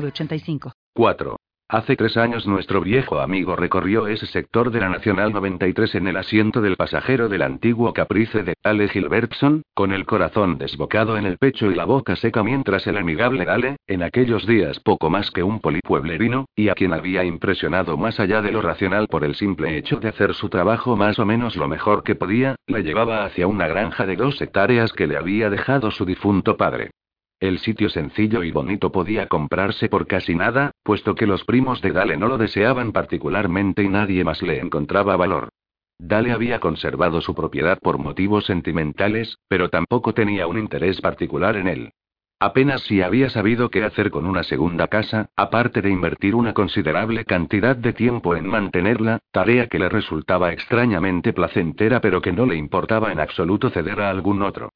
906985. 4. Hace tres años nuestro viejo amigo recorrió ese sector de la Nacional 93 en el asiento del pasajero del antiguo Caprice de Ale Gilbertson, con el corazón desbocado en el pecho y la boca seca mientras el amigable Dale, en aquellos días poco más que un polipueblerino, y a quien había impresionado más allá de lo racional por el simple hecho de hacer su trabajo más o menos lo mejor que podía, le llevaba hacia una granja de dos hectáreas que le había dejado su difunto padre. El sitio sencillo y bonito podía comprarse por casi nada, puesto que los primos de Dale no lo deseaban particularmente y nadie más le encontraba valor. Dale había conservado su propiedad por motivos sentimentales, pero tampoco tenía un interés particular en él. Apenas si había sabido qué hacer con una segunda casa, aparte de invertir una considerable cantidad de tiempo en mantenerla, tarea que le resultaba extrañamente placentera pero que no le importaba en absoluto ceder a algún otro.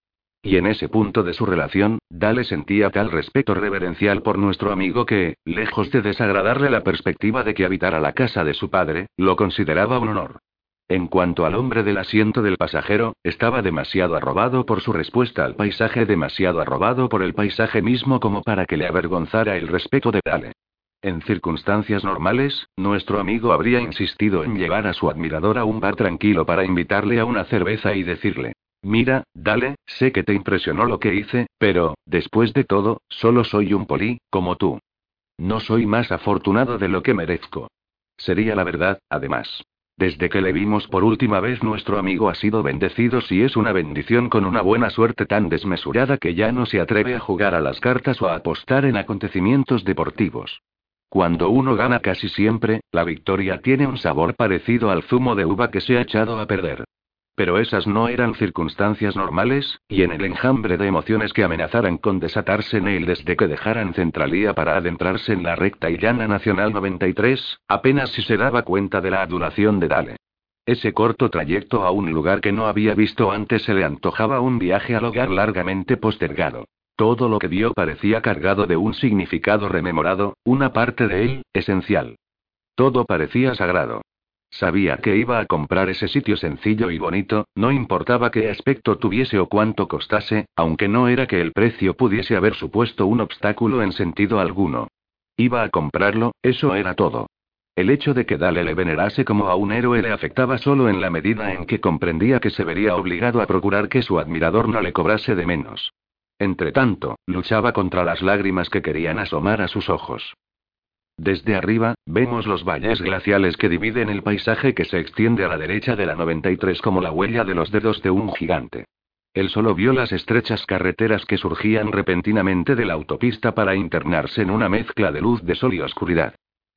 Y en ese punto de su relación, Dale sentía tal respeto reverencial por nuestro amigo que, lejos de desagradarle la perspectiva de que habitara la casa de su padre, lo consideraba un honor. En cuanto al hombre del asiento del pasajero, estaba demasiado arrobado por su respuesta al paisaje, demasiado arrobado por el paisaje mismo como para que le avergonzara el respeto de Dale. En circunstancias normales, nuestro amigo habría insistido en llevar a su admirador a un bar tranquilo para invitarle a una cerveza y decirle, Mira, dale, sé que te impresionó lo que hice, pero, después de todo, solo soy un poli, como tú. No soy más afortunado de lo que merezco. Sería la verdad, además. Desde que le vimos por última vez nuestro amigo ha sido bendecido si es una bendición con una buena suerte tan desmesurada que ya no se atreve a jugar a las cartas o a apostar en acontecimientos deportivos. Cuando uno gana casi siempre, la victoria tiene un sabor parecido al zumo de uva que se ha echado a perder. Pero esas no eran circunstancias normales, y en el enjambre de emociones que amenazaran con desatarse en él desde que dejaran Centralía para adentrarse en la recta y llana Nacional 93, apenas si se daba cuenta de la adulación de Dale. Ese corto trayecto a un lugar que no había visto antes se le antojaba un viaje al hogar largamente postergado. Todo lo que vio parecía cargado de un significado rememorado, una parte de él, esencial. Todo parecía sagrado. Sabía que iba a comprar ese sitio sencillo y bonito, no importaba qué aspecto tuviese o cuánto costase, aunque no era que el precio pudiese haber supuesto un obstáculo en sentido alguno. Iba a comprarlo, eso era todo. El hecho de que Dale le venerase como a un héroe le afectaba solo en la medida en que comprendía que se vería obligado a procurar que su admirador no le cobrase de menos. Entretanto, luchaba contra las lágrimas que querían asomar a sus ojos. Desde arriba, vemos los valles glaciales que dividen el paisaje que se extiende a la derecha de la 93 como la huella de los dedos de un gigante. Él solo vio las estrechas carreteras que surgían repentinamente de la autopista para internarse en una mezcla de luz de sol y oscuridad.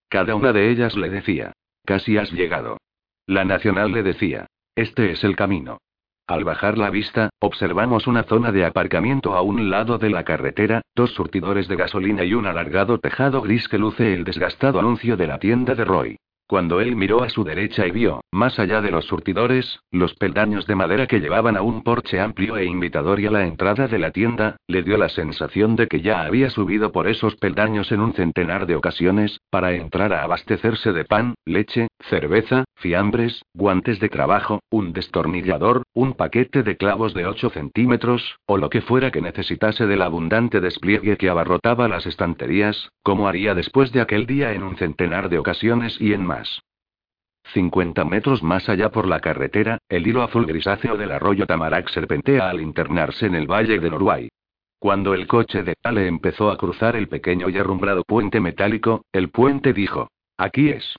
Cada una de ellas le decía, casi has llegado. La nacional le decía, este es el camino. Al bajar la vista, observamos una zona de aparcamiento a un lado de la carretera, dos surtidores de gasolina y un alargado tejado gris que luce el desgastado anuncio de la tienda de Roy. Cuando él miró a su derecha y vio, más allá de los surtidores, los peldaños de madera que llevaban a un porche amplio e invitador y a la entrada de la tienda, le dio la sensación de que ya había subido por esos peldaños en un centenar de ocasiones, para entrar a abastecerse de pan, leche, cerveza, fiambres, guantes de trabajo, un destornillador, un paquete de clavos de 8 centímetros, o lo que fuera que necesitase del abundante despliegue que abarrotaba las estanterías, como haría después de aquel día en un centenar de ocasiones y en más. 50 metros más allá por la carretera, el hilo azul grisáceo del arroyo Tamarack serpentea al internarse en el valle de Norway. Cuando el coche de Ale empezó a cruzar el pequeño y arrumbrado puente metálico, el puente dijo: Aquí es.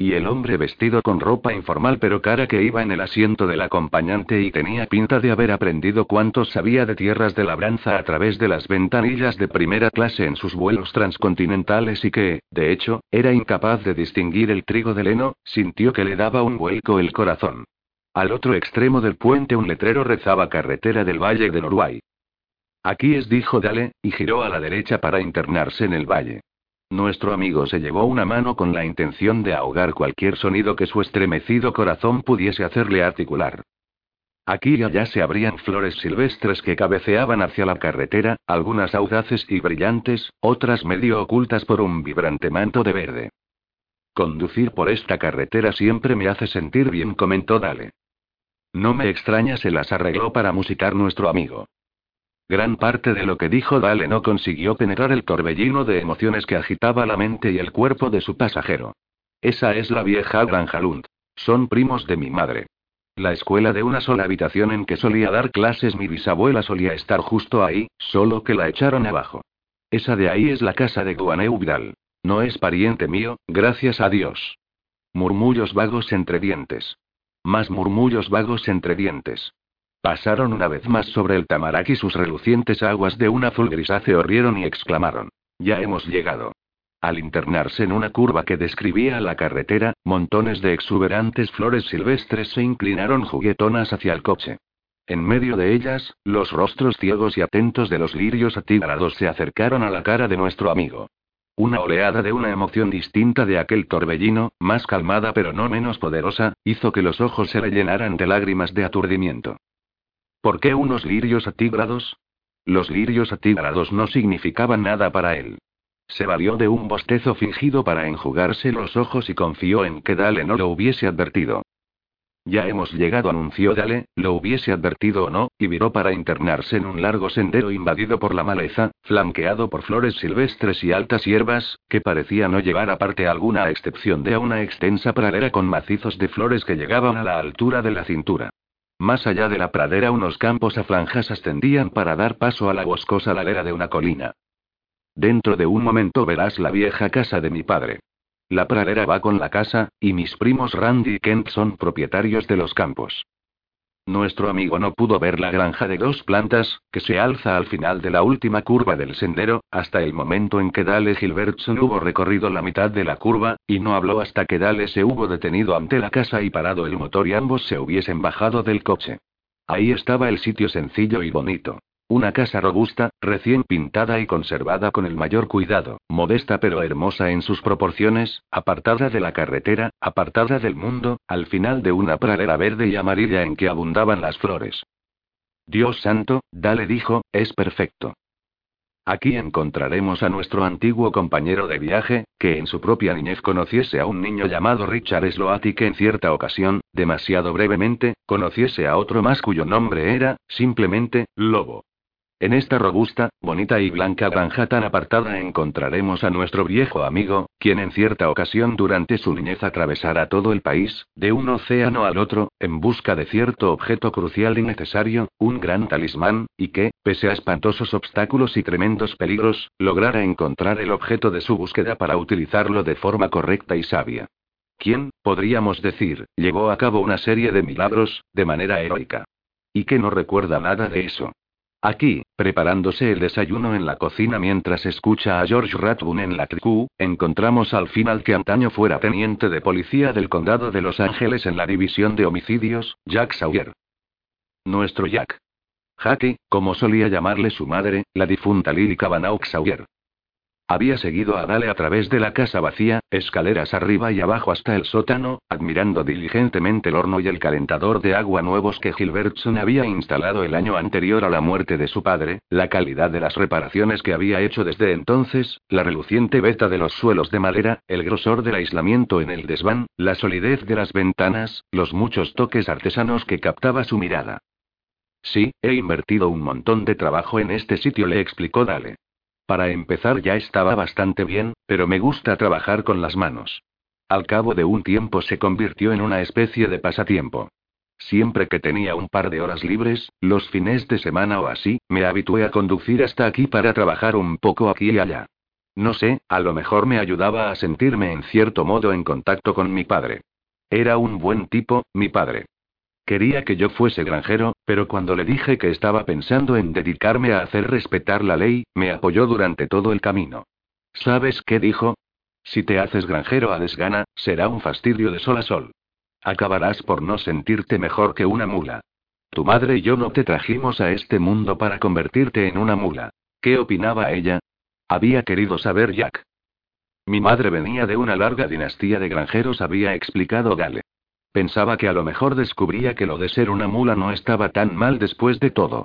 Y el hombre vestido con ropa informal pero cara que iba en el asiento del acompañante y tenía pinta de haber aprendido cuánto sabía de tierras de labranza a través de las ventanillas de primera clase en sus vuelos transcontinentales y que, de hecho, era incapaz de distinguir el trigo del heno, sintió que le daba un vuelco el corazón. Al otro extremo del puente un letrero rezaba carretera del Valle de Norway. Aquí es, dijo Dale, y giró a la derecha para internarse en el valle. Nuestro amigo se llevó una mano con la intención de ahogar cualquier sonido que su estremecido corazón pudiese hacerle articular. Aquí y allá se abrían flores silvestres que cabeceaban hacia la carretera, algunas audaces y brillantes, otras medio ocultas por un vibrante manto de verde. Conducir por esta carretera siempre me hace sentir bien, comentó Dale. No me extraña, se las arregló para musicar nuestro amigo. Gran parte de lo que dijo Dale no consiguió penetrar el torbellino de emociones que agitaba la mente y el cuerpo de su pasajero. Esa es la vieja Granja Lund. Son primos de mi madre. La escuela de una sola habitación en que solía dar clases mi bisabuela solía estar justo ahí, solo que la echaron abajo. Esa de ahí es la casa de Guaneu Vidal. No es pariente mío, gracias a Dios. Murmullos vagos entre dientes. Más murmullos vagos entre dientes. Pasaron una vez más sobre el Tamarack y sus relucientes aguas de un azul grisáceo rieron y exclamaron. Ya hemos llegado. Al internarse en una curva que describía la carretera, montones de exuberantes flores silvestres se inclinaron juguetonas hacia el coche. En medio de ellas, los rostros ciegos y atentos de los lirios atigrados se acercaron a la cara de nuestro amigo. Una oleada de una emoción distinta de aquel torbellino, más calmada pero no menos poderosa, hizo que los ojos se le llenaran de lágrimas de aturdimiento. ¿Por qué unos lirios atigrados? Los lirios atigrados no significaban nada para él. Se valió de un bostezo fingido para enjugarse los ojos y confió en que Dale no lo hubiese advertido. Ya hemos llegado, anunció Dale, lo hubiese advertido o no, y viró para internarse en un largo sendero invadido por la maleza, flanqueado por flores silvestres y altas hierbas, que parecía no llevar aparte alguna a excepción de una extensa pradera con macizos de flores que llegaban a la altura de la cintura. Más allá de la pradera unos campos a franjas ascendían para dar paso a la boscosa ladera de una colina. Dentro de un momento verás la vieja casa de mi padre. La pradera va con la casa, y mis primos Randy y Kent son propietarios de los campos. Nuestro amigo no pudo ver la granja de dos plantas, que se alza al final de la última curva del sendero, hasta el momento en que Dale Gilbertson hubo recorrido la mitad de la curva, y no habló hasta que Dale se hubo detenido ante la casa y parado el motor y ambos se hubiesen bajado del coche. Ahí estaba el sitio sencillo y bonito. Una casa robusta, recién pintada y conservada con el mayor cuidado, modesta pero hermosa en sus proporciones, apartada de la carretera, apartada del mundo, al final de una pradera verde y amarilla en que abundaban las flores. Dios santo, Dale dijo, es perfecto. Aquí encontraremos a nuestro antiguo compañero de viaje, que en su propia niñez conociese a un niño llamado Richard Sloat y que en cierta ocasión, demasiado brevemente, conociese a otro más cuyo nombre era, simplemente, Lobo. En esta robusta, bonita y blanca granja tan apartada encontraremos a nuestro viejo amigo, quien en cierta ocasión durante su niñez atravesará todo el país, de un océano al otro, en busca de cierto objeto crucial y necesario, un gran talismán, y que, pese a espantosos obstáculos y tremendos peligros, lograra encontrar el objeto de su búsqueda para utilizarlo de forma correcta y sabia. ¿Quién, podríamos decir, llevó a cabo una serie de milagros, de manera heroica? Y que no recuerda nada de eso. Aquí, preparándose el desayuno en la cocina mientras escucha a George Rathbone en la tricu, encontramos al final que antaño fuera teniente de policía del condado de Los Ángeles en la división de homicidios, Jack Sawyer. Nuestro Jack. Jackie, como solía llamarle su madre, la difunta Lily Cavanaugh Sawyer. Había seguido a Dale a través de la casa vacía, escaleras arriba y abajo hasta el sótano, admirando diligentemente el horno y el calentador de agua nuevos que Gilbertson había instalado el año anterior a la muerte de su padre, la calidad de las reparaciones que había hecho desde entonces, la reluciente veta de los suelos de madera, el grosor del aislamiento en el desván, la solidez de las ventanas, los muchos toques artesanos que captaba su mirada. Sí, he invertido un montón de trabajo en este sitio, le explicó Dale. Para empezar ya estaba bastante bien, pero me gusta trabajar con las manos. Al cabo de un tiempo se convirtió en una especie de pasatiempo. Siempre que tenía un par de horas libres, los fines de semana o así, me habitué a conducir hasta aquí para trabajar un poco aquí y allá. No sé, a lo mejor me ayudaba a sentirme en cierto modo en contacto con mi padre. Era un buen tipo, mi padre. Quería que yo fuese granjero, pero cuando le dije que estaba pensando en dedicarme a hacer respetar la ley, me apoyó durante todo el camino. ¿Sabes qué dijo? Si te haces granjero a desgana, será un fastidio de sol a sol. Acabarás por no sentirte mejor que una mula. Tu madre y yo no te trajimos a este mundo para convertirte en una mula. ¿Qué opinaba ella? Había querido saber Jack. Mi madre venía de una larga dinastía de granjeros, había explicado Dale. Pensaba que a lo mejor descubría que lo de ser una mula no estaba tan mal después de todo.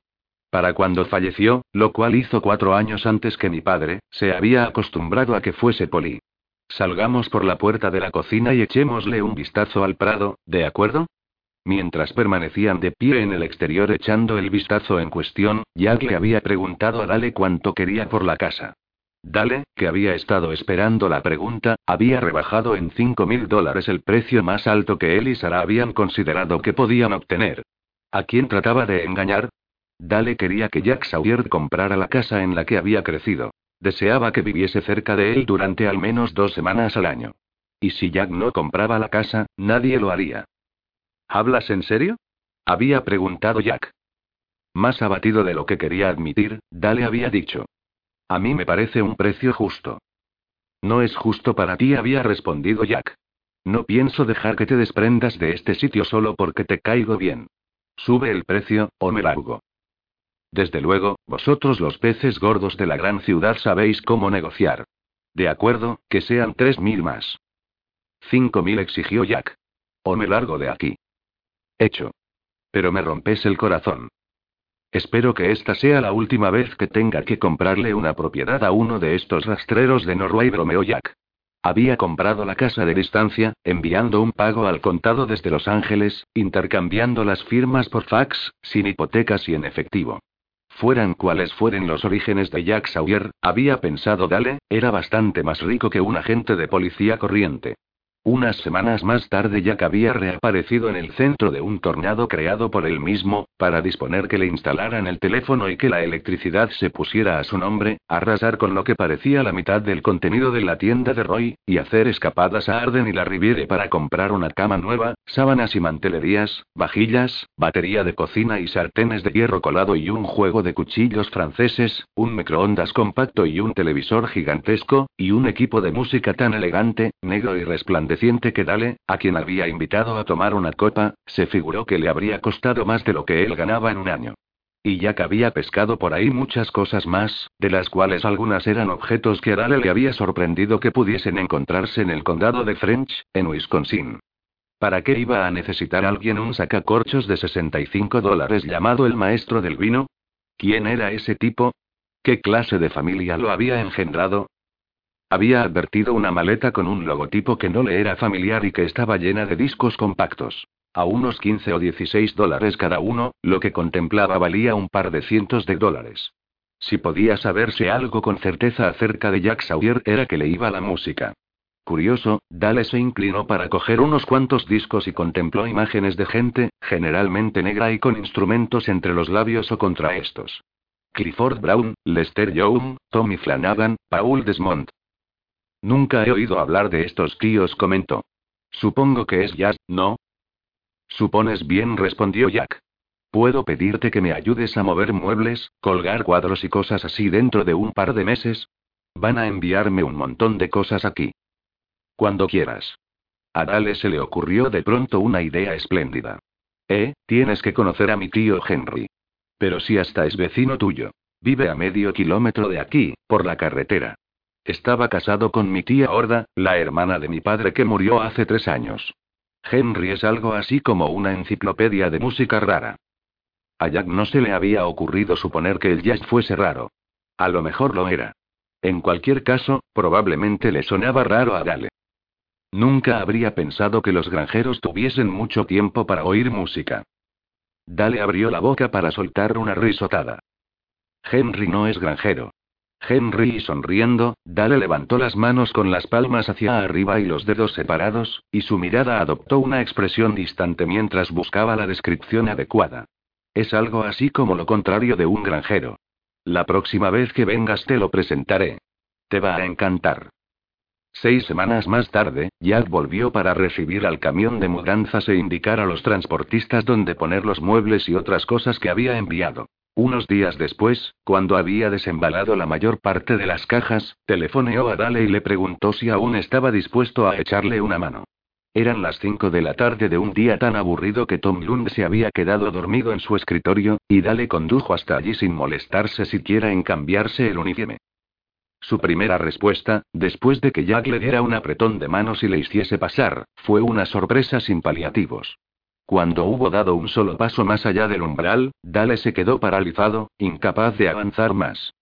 Para cuando falleció, lo cual hizo cuatro años antes que mi padre, se había acostumbrado a que fuese poli. Salgamos por la puerta de la cocina y echémosle un vistazo al prado, ¿de acuerdo? Mientras permanecían de pie en el exterior echando el vistazo en cuestión, Jack le había preguntado a Dale cuánto quería por la casa. Dale, que había estado esperando la pregunta, había rebajado en cinco mil dólares el precio más alto que él y Sara habían considerado que podían obtener. ¿A quién trataba de engañar? Dale quería que Jack Sawyer comprara la casa en la que había crecido. Deseaba que viviese cerca de él durante al menos dos semanas al año. Y si Jack no compraba la casa, nadie lo haría. ¿Hablas en serio? Había preguntado Jack. Más abatido de lo que quería admitir, Dale había dicho. A mí me parece un precio justo. No es justo para ti, había respondido Jack. No pienso dejar que te desprendas de este sitio solo porque te caigo bien. Sube el precio, o me largo. Desde luego, vosotros los peces gordos de la gran ciudad sabéis cómo negociar. De acuerdo, que sean tres mil más. Cinco mil exigió Jack. O me largo de aquí. Hecho. Pero me rompes el corazón. Espero que esta sea la última vez que tenga que comprarle una propiedad a uno de estos rastreros de Norway Bromeo Jack. Había comprado la casa de distancia, enviando un pago al contado desde Los Ángeles, intercambiando las firmas por fax, sin hipotecas y en efectivo. Fueran cuales fueren los orígenes de Jack Sawyer, había pensado Dale, era bastante más rico que un agente de policía corriente. Unas semanas más tarde Jack había reaparecido en el centro de un tornado creado por él mismo, para disponer que le instalaran el teléfono y que la electricidad se pusiera a su nombre, arrasar con lo que parecía la mitad del contenido de la tienda de Roy, y hacer escapadas a Arden y la Riviere para comprar una cama nueva, sábanas y mantelerías, vajillas, batería de cocina y sartenes de hierro colado y un juego de cuchillos franceses, un microondas compacto y un televisor gigantesco, y un equipo de música tan elegante, negro y resplandeciente que Dale, a quien había invitado a tomar una copa, se figuró que le habría costado más de lo que él ganaba en un año. Y ya que había pescado por ahí muchas cosas más, de las cuales algunas eran objetos que a Dale le había sorprendido que pudiesen encontrarse en el condado de French, en Wisconsin. ¿Para qué iba a necesitar alguien un sacacorchos de 65 dólares llamado el maestro del vino? ¿Quién era ese tipo? ¿Qué clase de familia lo había engendrado? Había advertido una maleta con un logotipo que no le era familiar y que estaba llena de discos compactos. A unos 15 o 16 dólares cada uno, lo que contemplaba valía un par de cientos de dólares. Si podía saberse algo con certeza acerca de Jack Sawyer era que le iba la música. Curioso, Dale se inclinó para coger unos cuantos discos y contempló imágenes de gente, generalmente negra y con instrumentos entre los labios o contra estos. Clifford Brown, Lester Young, Tommy Flanagan, Paul Desmond, Nunca he oído hablar de estos tíos, comentó. Supongo que es jazz, ¿no? Supones bien, respondió Jack. ¿Puedo pedirte que me ayudes a mover muebles, colgar cuadros y cosas así dentro de un par de meses? Van a enviarme un montón de cosas aquí. Cuando quieras. A Dale se le ocurrió de pronto una idea espléndida. Eh, tienes que conocer a mi tío Henry. Pero si hasta es vecino tuyo. Vive a medio kilómetro de aquí, por la carretera. Estaba casado con mi tía Horda, la hermana de mi padre que murió hace tres años. Henry es algo así como una enciclopedia de música rara. A Jack no se le había ocurrido suponer que el jazz fuese raro. A lo mejor lo era. En cualquier caso, probablemente le sonaba raro a Dale. Nunca habría pensado que los granjeros tuviesen mucho tiempo para oír música. Dale abrió la boca para soltar una risotada. Henry no es granjero. Henry sonriendo, Dale levantó las manos con las palmas hacia arriba y los dedos separados, y su mirada adoptó una expresión distante mientras buscaba la descripción adecuada. Es algo así como lo contrario de un granjero. La próxima vez que vengas te lo presentaré. Te va a encantar. Seis semanas más tarde, Jack volvió para recibir al camión de mudanzas e indicar a los transportistas dónde poner los muebles y otras cosas que había enviado. Unos días después, cuando había desembalado la mayor parte de las cajas, telefoneó a Dale y le preguntó si aún estaba dispuesto a echarle una mano. Eran las cinco de la tarde de un día tan aburrido que Tom Lund se había quedado dormido en su escritorio, y Dale condujo hasta allí sin molestarse siquiera en cambiarse el uniforme. Su primera respuesta, después de que Jack le diera un apretón de manos y le hiciese pasar, fue una sorpresa sin paliativos. Cuando hubo dado un solo paso más allá del umbral, Dale se quedó paralizado, incapaz de avanzar más.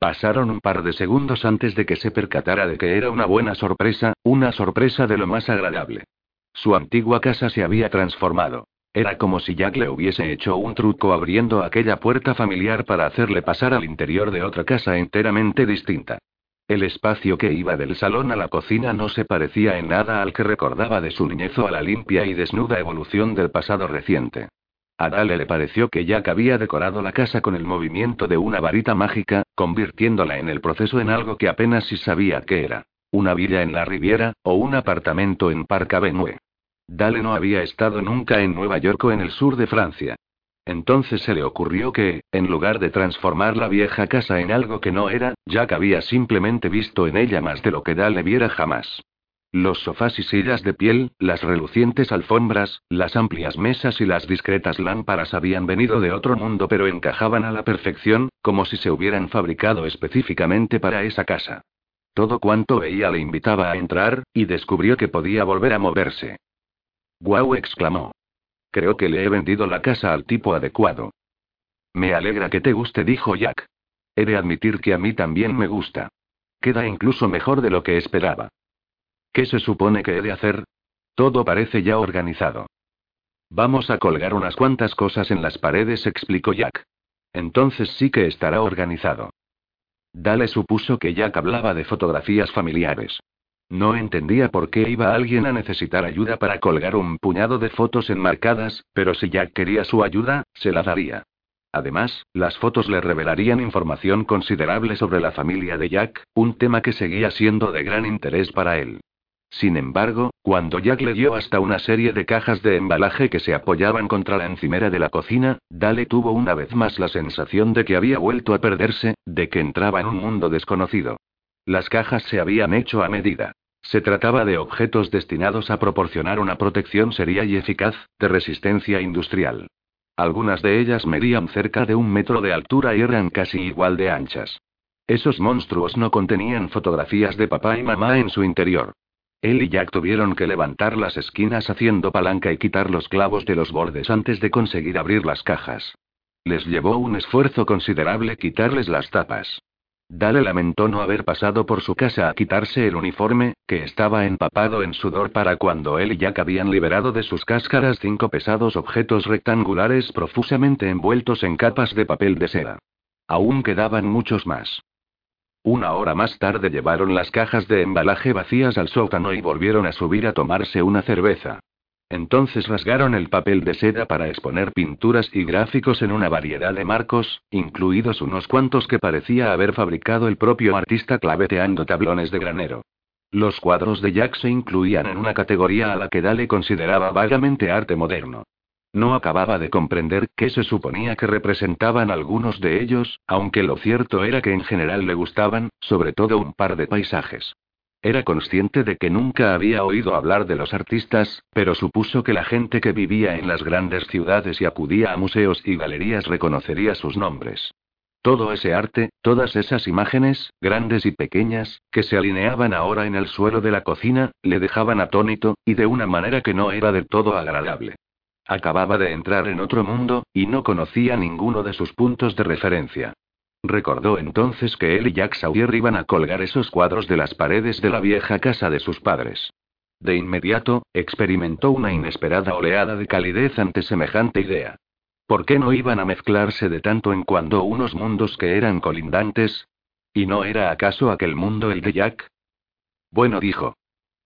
Pasaron un par de segundos antes de que se percatara de que era una buena sorpresa, una sorpresa de lo más agradable. Su antigua casa se había transformado. Era como si Jack le hubiese hecho un truco abriendo aquella puerta familiar para hacerle pasar al interior de otra casa enteramente distinta. El espacio que iba del salón a la cocina no se parecía en nada al que recordaba de su niñez o a la limpia y desnuda evolución del pasado reciente. A Dale le pareció que Jack había decorado la casa con el movimiento de una varita mágica, convirtiéndola en el proceso en algo que apenas si sabía qué era. Una villa en la Riviera, o un apartamento en Park Avenue. Dale no había estado nunca en Nueva York o en el sur de Francia. Entonces se le ocurrió que, en lugar de transformar la vieja casa en algo que no era, Jack había simplemente visto en ella más de lo que Dale viera jamás. Los sofás y sillas de piel, las relucientes alfombras, las amplias mesas y las discretas lámparas habían venido de otro mundo pero encajaban a la perfección, como si se hubieran fabricado específicamente para esa casa. Todo cuanto veía le invitaba a entrar, y descubrió que podía volver a moverse. ¡Guau! exclamó. Creo que le he vendido la casa al tipo adecuado. Me alegra que te guste, dijo Jack. He de admitir que a mí también me gusta. Queda incluso mejor de lo que esperaba. ¿Qué se supone que he de hacer? Todo parece ya organizado. Vamos a colgar unas cuantas cosas en las paredes, explicó Jack. Entonces sí que estará organizado. Dale supuso que Jack hablaba de fotografías familiares. No entendía por qué iba alguien a necesitar ayuda para colgar un puñado de fotos enmarcadas, pero si Jack quería su ayuda, se la daría. Además, las fotos le revelarían información considerable sobre la familia de Jack, un tema que seguía siendo de gran interés para él. Sin embargo, cuando Jack le dio hasta una serie de cajas de embalaje que se apoyaban contra la encimera de la cocina, Dale tuvo una vez más la sensación de que había vuelto a perderse, de que entraba en un mundo desconocido. Las cajas se habían hecho a medida. Se trataba de objetos destinados a proporcionar una protección seria y eficaz, de resistencia industrial. Algunas de ellas medían cerca de un metro de altura y eran casi igual de anchas. Esos monstruos no contenían fotografías de papá y mamá en su interior. Él y Jack tuvieron que levantar las esquinas haciendo palanca y quitar los clavos de los bordes antes de conseguir abrir las cajas. Les llevó un esfuerzo considerable quitarles las tapas. Dale lamentó no haber pasado por su casa a quitarse el uniforme, que estaba empapado en sudor para cuando él y Jack habían liberado de sus cáscaras cinco pesados objetos rectangulares profusamente envueltos en capas de papel de seda. Aún quedaban muchos más. Una hora más tarde llevaron las cajas de embalaje vacías al sótano y volvieron a subir a tomarse una cerveza. Entonces rasgaron el papel de seda para exponer pinturas y gráficos en una variedad de marcos, incluidos unos cuantos que parecía haber fabricado el propio artista claveteando tablones de granero. Los cuadros de Jack se incluían en una categoría a la que Dale consideraba vagamente arte moderno. No acababa de comprender qué se suponía que representaban algunos de ellos, aunque lo cierto era que en general le gustaban, sobre todo un par de paisajes. Era consciente de que nunca había oído hablar de los artistas, pero supuso que la gente que vivía en las grandes ciudades y acudía a museos y galerías reconocería sus nombres. Todo ese arte, todas esas imágenes, grandes y pequeñas, que se alineaban ahora en el suelo de la cocina, le dejaban atónito, y de una manera que no era del todo agradable. Acababa de entrar en otro mundo, y no conocía ninguno de sus puntos de referencia. Recordó entonces que él y Jack Sawyer iban a colgar esos cuadros de las paredes de la vieja casa de sus padres. De inmediato, experimentó una inesperada oleada de calidez ante semejante idea. ¿Por qué no iban a mezclarse de tanto en cuando unos mundos que eran colindantes? ¿Y no era acaso aquel mundo el de Jack? Bueno, dijo.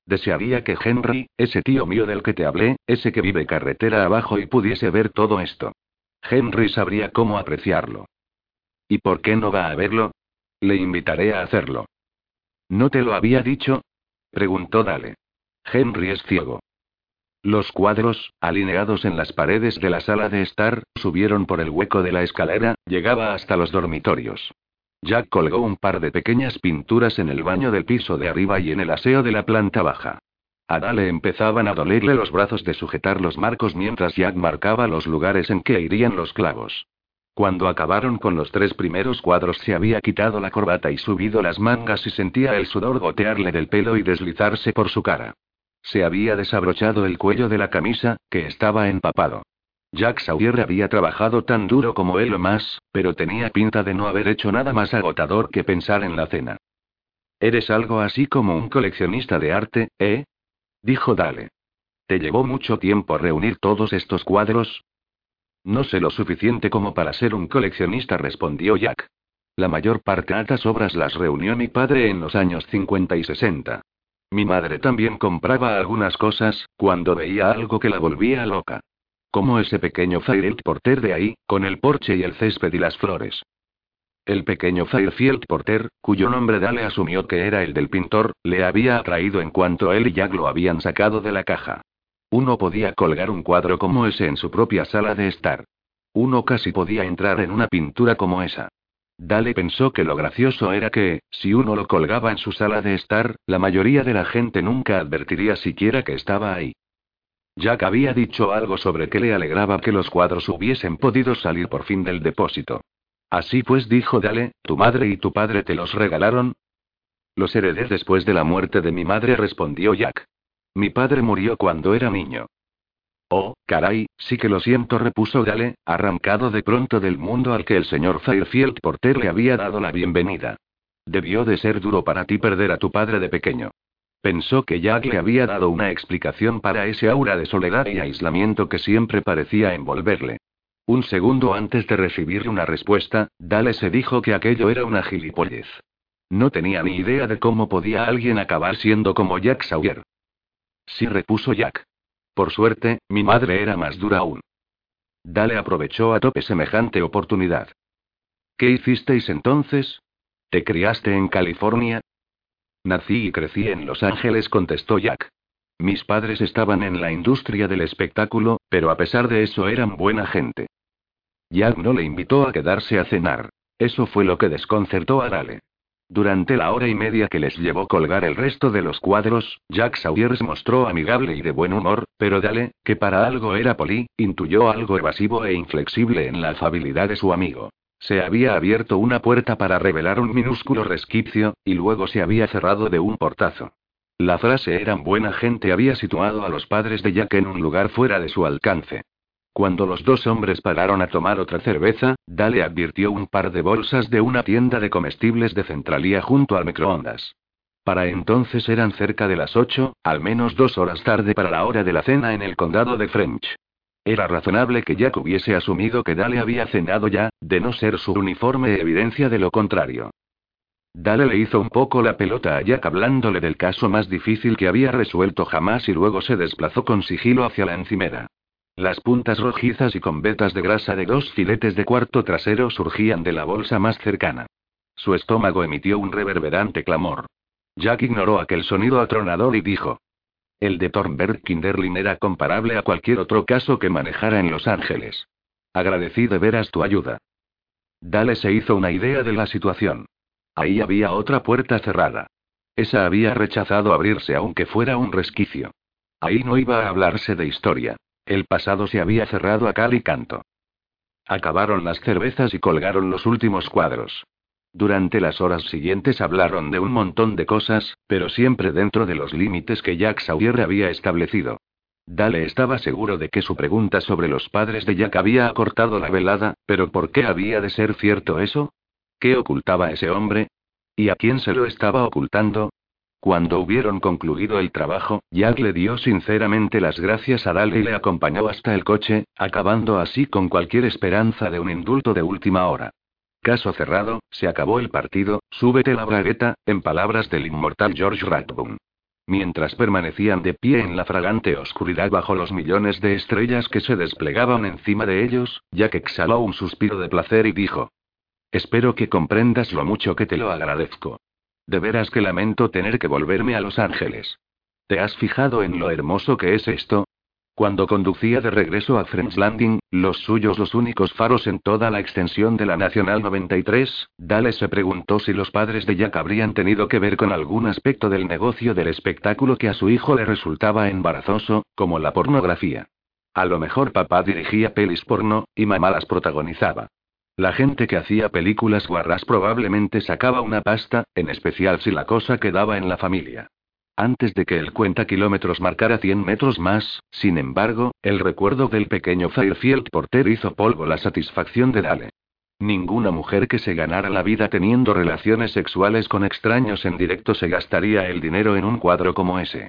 Desearía que Henry, ese tío mío del que te hablé, ese que vive carretera abajo y pudiese ver todo esto. Henry sabría cómo apreciarlo. ¿Y por qué no va a verlo? Le invitaré a hacerlo. ¿No te lo había dicho? preguntó Dale. Henry es ciego. Los cuadros, alineados en las paredes de la sala de estar, subieron por el hueco de la escalera, llegaba hasta los dormitorios. Jack colgó un par de pequeñas pinturas en el baño del piso de arriba y en el aseo de la planta baja. A Dale empezaban a dolerle los brazos de sujetar los marcos mientras Jack marcaba los lugares en que irían los clavos. Cuando acabaron con los tres primeros cuadros se había quitado la corbata y subido las mangas y sentía el sudor gotearle del pelo y deslizarse por su cara. Se había desabrochado el cuello de la camisa, que estaba empapado. Jack Sawyer había trabajado tan duro como él o más, pero tenía pinta de no haber hecho nada más agotador que pensar en la cena. Eres algo así como un coleccionista de arte, ¿eh? Dijo Dale. ¿Te llevó mucho tiempo reunir todos estos cuadros? No sé lo suficiente como para ser un coleccionista, respondió Jack. La mayor parte de altas obras las reunió mi padre en los años 50 y 60. Mi madre también compraba algunas cosas, cuando veía algo que la volvía loca. Como ese pequeño Fairfield Porter de ahí, con el porche y el césped y las flores. El pequeño Fairfield Porter, cuyo nombre Dale asumió que era el del pintor, le había atraído en cuanto él y Jack lo habían sacado de la caja. Uno podía colgar un cuadro como ese en su propia sala de estar. Uno casi podía entrar en una pintura como esa. Dale pensó que lo gracioso era que, si uno lo colgaba en su sala de estar, la mayoría de la gente nunca advertiría siquiera que estaba ahí. Jack había dicho algo sobre que le alegraba que los cuadros hubiesen podido salir por fin del depósito. Así pues, dijo Dale, ¿tu madre y tu padre te los regalaron? Los heredé después de la muerte de mi madre, respondió Jack. Mi padre murió cuando era niño. Oh, caray, sí que lo siento, repuso Dale, arrancado de pronto del mundo al que el señor Fairfield Porter le había dado la bienvenida. Debió de ser duro para ti perder a tu padre de pequeño. Pensó que Jack le había dado una explicación para ese aura de soledad y aislamiento que siempre parecía envolverle. Un segundo antes de recibir una respuesta, Dale se dijo que aquello era una gilipollez. No tenía ni idea de cómo podía alguien acabar siendo como Jack Sawyer. Sí, repuso Jack. Por suerte, mi madre era más dura aún. Dale aprovechó a tope semejante oportunidad. ¿Qué hicisteis entonces? ¿Te criaste en California? Nací y crecí en Los Ángeles, contestó Jack. Mis padres estaban en la industria del espectáculo, pero a pesar de eso eran buena gente. Jack no le invitó a quedarse a cenar. Eso fue lo que desconcertó a Dale. Durante la hora y media que les llevó colgar el resto de los cuadros, Jack Sawyer se mostró amigable y de buen humor, pero Dale, que para algo era poli, intuyó algo evasivo e inflexible en la afabilidad de su amigo. Se había abierto una puerta para revelar un minúsculo resquicio, y luego se había cerrado de un portazo. La frase eran buena gente había situado a los padres de Jack en un lugar fuera de su alcance. Cuando los dos hombres pararon a tomar otra cerveza, Dale advirtió un par de bolsas de una tienda de comestibles de centralía junto al microondas. Para entonces eran cerca de las ocho, al menos dos horas tarde para la hora de la cena en el condado de French. Era razonable que Jack hubiese asumido que Dale había cenado ya, de no ser su uniforme evidencia de lo contrario. Dale le hizo un poco la pelota a Jack hablándole del caso más difícil que había resuelto jamás y luego se desplazó con sigilo hacia la encimera. Las puntas rojizas y con vetas de grasa de dos filetes de cuarto trasero surgían de la bolsa más cercana. Su estómago emitió un reverberante clamor. Jack ignoró aquel sonido atronador y dijo: el de Thornberg Kinderlin era comparable a cualquier otro caso que manejara en Los Ángeles. Agradecí de veras tu ayuda. Dale se hizo una idea de la situación. Ahí había otra puerta cerrada. Esa había rechazado abrirse aunque fuera un resquicio. Ahí no iba a hablarse de historia. El pasado se había cerrado a cal y canto. Acabaron las cervezas y colgaron los últimos cuadros. Durante las horas siguientes hablaron de un montón de cosas, pero siempre dentro de los límites que Jack Sawyer había establecido. Dale estaba seguro de que su pregunta sobre los padres de Jack había acortado la velada, pero ¿por qué había de ser cierto eso? ¿Qué ocultaba ese hombre? ¿Y a quién se lo estaba ocultando? Cuando hubieron concluido el trabajo, Jack le dio sinceramente las gracias a Dale y le acompañó hasta el coche, acabando así con cualquier esperanza de un indulto de última hora. Caso cerrado, se acabó el partido, súbete la bragueta, en palabras del inmortal George Rathbone. Mientras permanecían de pie en la fragante oscuridad bajo los millones de estrellas que se desplegaban encima de ellos, Jack exhaló un suspiro de placer y dijo: Espero que comprendas lo mucho que te lo agradezco. De veras que lamento tener que volverme a Los Ángeles. ¿Te has fijado en lo hermoso que es esto? Cuando conducía de regreso a French Landing, los suyos los únicos faros en toda la extensión de la Nacional 93, Dale se preguntó si los padres de Jack habrían tenido que ver con algún aspecto del negocio del espectáculo que a su hijo le resultaba embarazoso, como la pornografía. A lo mejor papá dirigía pelis porno, y mamá las protagonizaba. La gente que hacía películas guarras probablemente sacaba una pasta, en especial si la cosa quedaba en la familia. Antes de que el cuenta kilómetros marcara 100 metros más, sin embargo, el recuerdo del pequeño Fairfield Porter hizo polvo la satisfacción de Dale. Ninguna mujer que se ganara la vida teniendo relaciones sexuales con extraños en directo se gastaría el dinero en un cuadro como ese.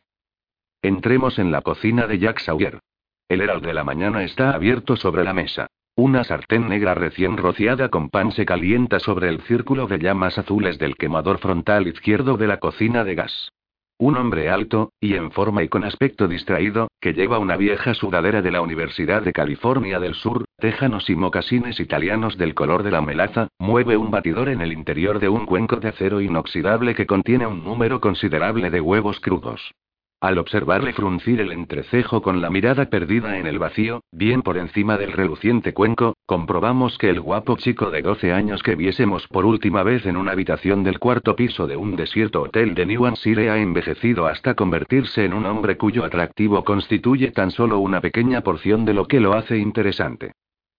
Entremos en la cocina de Jack Sawyer. El herald de la mañana está abierto sobre la mesa. Una sartén negra recién rociada con pan se calienta sobre el círculo de llamas azules del quemador frontal izquierdo de la cocina de gas. Un hombre alto, y en forma y con aspecto distraído, que lleva una vieja sudadera de la Universidad de California del Sur, tejanos y mocasines italianos del color de la melaza, mueve un batidor en el interior de un cuenco de acero inoxidable que contiene un número considerable de huevos crudos. Al observarle fruncir el entrecejo con la mirada perdida en el vacío, bien por encima del reluciente cuenco, comprobamos que el guapo chico de 12 años que viésemos por última vez en una habitación del cuarto piso de un desierto hotel de New Hampshire ha envejecido hasta convertirse en un hombre cuyo atractivo constituye tan solo una pequeña porción de lo que lo hace interesante.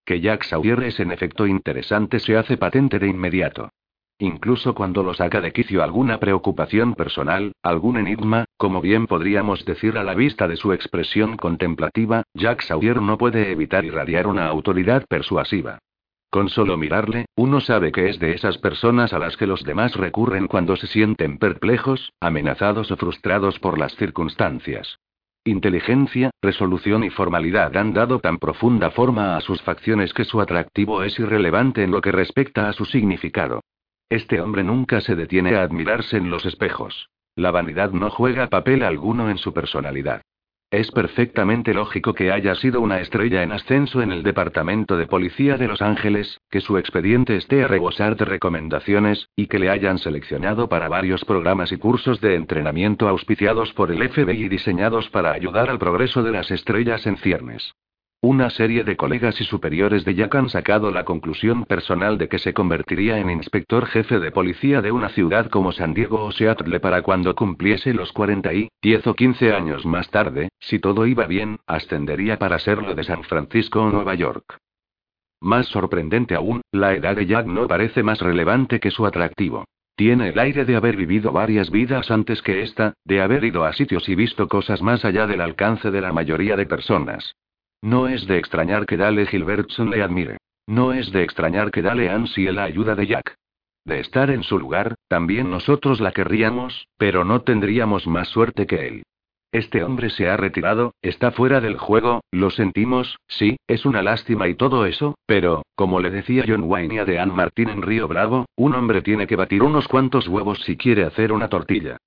Que Jack Sawyer es en efecto interesante se hace patente de inmediato. Incluso cuando lo saca de quicio alguna preocupación personal, algún enigma, como bien podríamos decir a la vista de su expresión contemplativa, Jack Sawyer no puede evitar irradiar una autoridad persuasiva. Con solo mirarle, uno sabe que es de esas personas a las que los demás recurren cuando se sienten perplejos, amenazados o frustrados por las circunstancias. Inteligencia, resolución y formalidad han dado tan profunda forma a sus facciones que su atractivo es irrelevante en lo que respecta a su significado. Este hombre nunca se detiene a admirarse en los espejos. La vanidad no juega papel alguno en su personalidad. Es perfectamente lógico que haya sido una estrella en ascenso en el Departamento de Policía de Los Ángeles, que su expediente esté a rebosar de recomendaciones, y que le hayan seleccionado para varios programas y cursos de entrenamiento auspiciados por el FBI diseñados para ayudar al progreso de las estrellas en ciernes. Una serie de colegas y superiores de Jack han sacado la conclusión personal de que se convertiría en inspector jefe de policía de una ciudad como San Diego o Seattle para cuando cumpliese los 40 y, 10 o 15 años más tarde, si todo iba bien, ascendería para serlo de San Francisco o Nueva York. Más sorprendente aún, la edad de Jack no parece más relevante que su atractivo. Tiene el aire de haber vivido varias vidas antes que esta, de haber ido a sitios y visto cosas más allá del alcance de la mayoría de personas. No es de extrañar que Dale Gilbertson le admire. No es de extrañar que Dale ansie la ayuda de Jack. De estar en su lugar, también nosotros la querríamos, pero no tendríamos más suerte que él. Este hombre se ha retirado, está fuera del juego, lo sentimos, sí, es una lástima y todo eso, pero, como le decía John Wayne a Dean Martin en Río Bravo, un hombre tiene que batir unos cuantos huevos si quiere hacer una tortilla.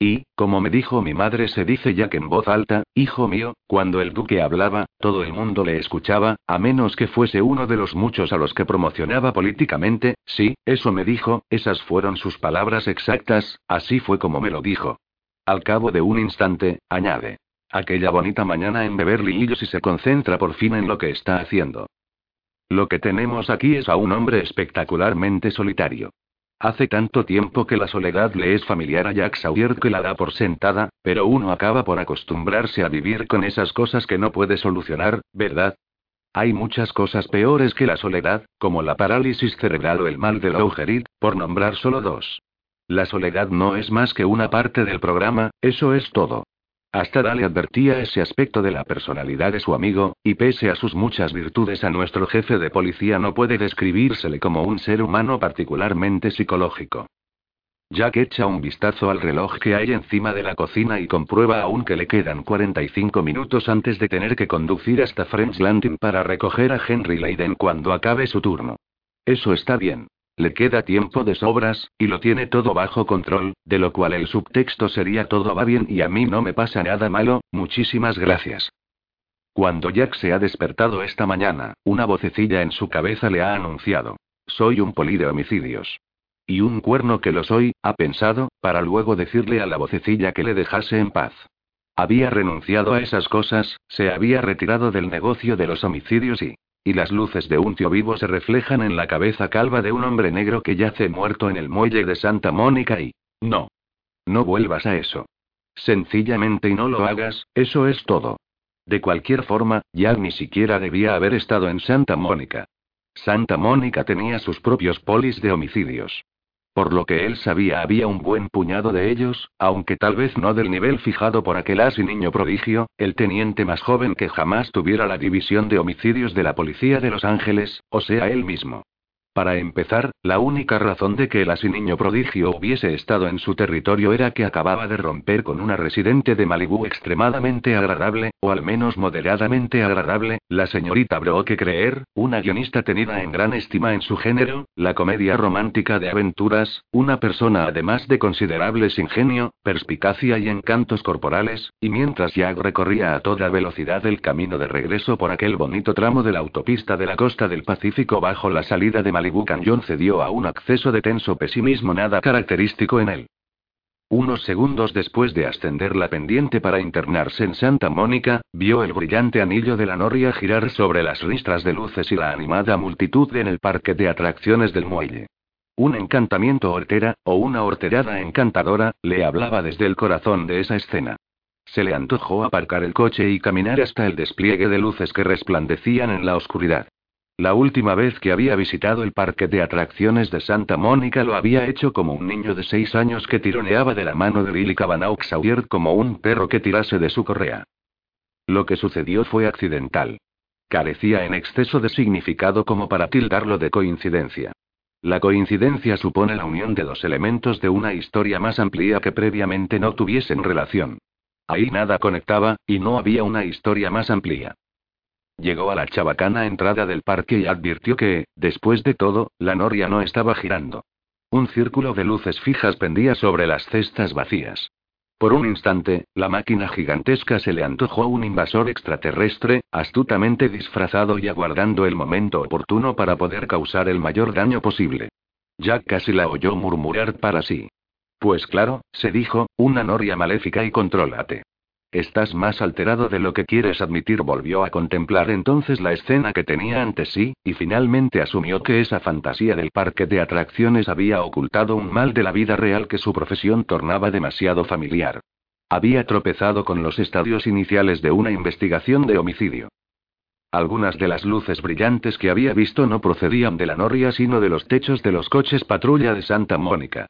Y, como me dijo mi madre, se dice ya que en voz alta, hijo mío, cuando el duque hablaba, todo el mundo le escuchaba, a menos que fuese uno de los muchos a los que promocionaba políticamente, sí, eso me dijo, esas fueron sus palabras exactas, así fue como me lo dijo. Al cabo de un instante, añade. Aquella bonita mañana en Beverly Hills y se concentra por fin en lo que está haciendo. Lo que tenemos aquí es a un hombre espectacularmente solitario. Hace tanto tiempo que la soledad le es familiar a Jack Sawyer que la da por sentada, pero uno acaba por acostumbrarse a vivir con esas cosas que no puede solucionar, ¿verdad? Hay muchas cosas peores que la soledad, como la parálisis cerebral o el mal de Lou por nombrar solo dos. La soledad no es más que una parte del programa, eso es todo. Hasta Dale advertía ese aspecto de la personalidad de su amigo, y pese a sus muchas virtudes a nuestro jefe de policía no puede describírsele como un ser humano particularmente psicológico. Jack echa un vistazo al reloj que hay encima de la cocina y comprueba aún que le quedan 45 minutos antes de tener que conducir hasta French Landing para recoger a Henry Leiden cuando acabe su turno. Eso está bien. Le queda tiempo de sobras, y lo tiene todo bajo control, de lo cual el subtexto sería todo va bien y a mí no me pasa nada malo, muchísimas gracias. Cuando Jack se ha despertado esta mañana, una vocecilla en su cabeza le ha anunciado. Soy un poli de homicidios. Y un cuerno que lo soy, ha pensado, para luego decirle a la vocecilla que le dejase en paz. Había renunciado a esas cosas, se había retirado del negocio de los homicidios y, y las luces de un tío vivo se reflejan en la cabeza calva de un hombre negro que yace muerto en el muelle de Santa Mónica y... No. No vuelvas a eso. Sencillamente y no lo hagas, eso es todo. De cualquier forma, ya ni siquiera debía haber estado en Santa Mónica. Santa Mónica tenía sus propios polis de homicidios. Por lo que él sabía había un buen puñado de ellos, aunque tal vez no del nivel fijado por aquel así niño prodigio, el teniente más joven que jamás tuviera la división de homicidios de la policía de Los Ángeles, o sea él mismo. Para empezar, la única razón de que el así niño prodigio hubiese estado en su territorio era que acababa de romper con una residente de Malibú extremadamente agradable, o al menos moderadamente agradable, la señorita Broke Creer, una guionista tenida en gran estima en su género, la comedia romántica de aventuras, una persona además de considerables ingenio, perspicacia y encantos corporales, y mientras Jack recorría a toda velocidad el camino de regreso por aquel bonito tramo de la autopista de la costa del Pacífico bajo la salida de Malibú, Malibu Canyon cedió a un acceso de tenso pesimismo nada característico en él. Unos segundos después de ascender la pendiente para internarse en Santa Mónica, vio el brillante anillo de la noria girar sobre las ristras de luces y la animada multitud en el parque de atracciones del muelle. Un encantamiento hortera, o una horterada encantadora, le hablaba desde el corazón de esa escena. Se le antojó aparcar el coche y caminar hasta el despliegue de luces que resplandecían en la oscuridad. La última vez que había visitado el parque de atracciones de Santa Mónica lo había hecho como un niño de seis años que tironeaba de la mano de Lily Cavanaugh Sawyer como un perro que tirase de su correa. Lo que sucedió fue accidental. Carecía en exceso de significado como para tildarlo de coincidencia. La coincidencia supone la unión de dos elementos de una historia más amplia que previamente no tuviesen relación. Ahí nada conectaba, y no había una historia más amplia. Llegó a la chabacana entrada del parque y advirtió que, después de todo, la noria no estaba girando. Un círculo de luces fijas pendía sobre las cestas vacías. Por un instante, la máquina gigantesca se le antojó un invasor extraterrestre, astutamente disfrazado y aguardando el momento oportuno para poder causar el mayor daño posible. Jack casi la oyó murmurar para sí. Pues claro, se dijo, una noria maléfica y contrólate. Estás más alterado de lo que quieres admitir. Volvió a contemplar entonces la escena que tenía ante sí, y finalmente asumió que esa fantasía del parque de atracciones había ocultado un mal de la vida real que su profesión tornaba demasiado familiar. Había tropezado con los estadios iniciales de una investigación de homicidio. Algunas de las luces brillantes que había visto no procedían de la noria sino de los techos de los coches patrulla de Santa Mónica.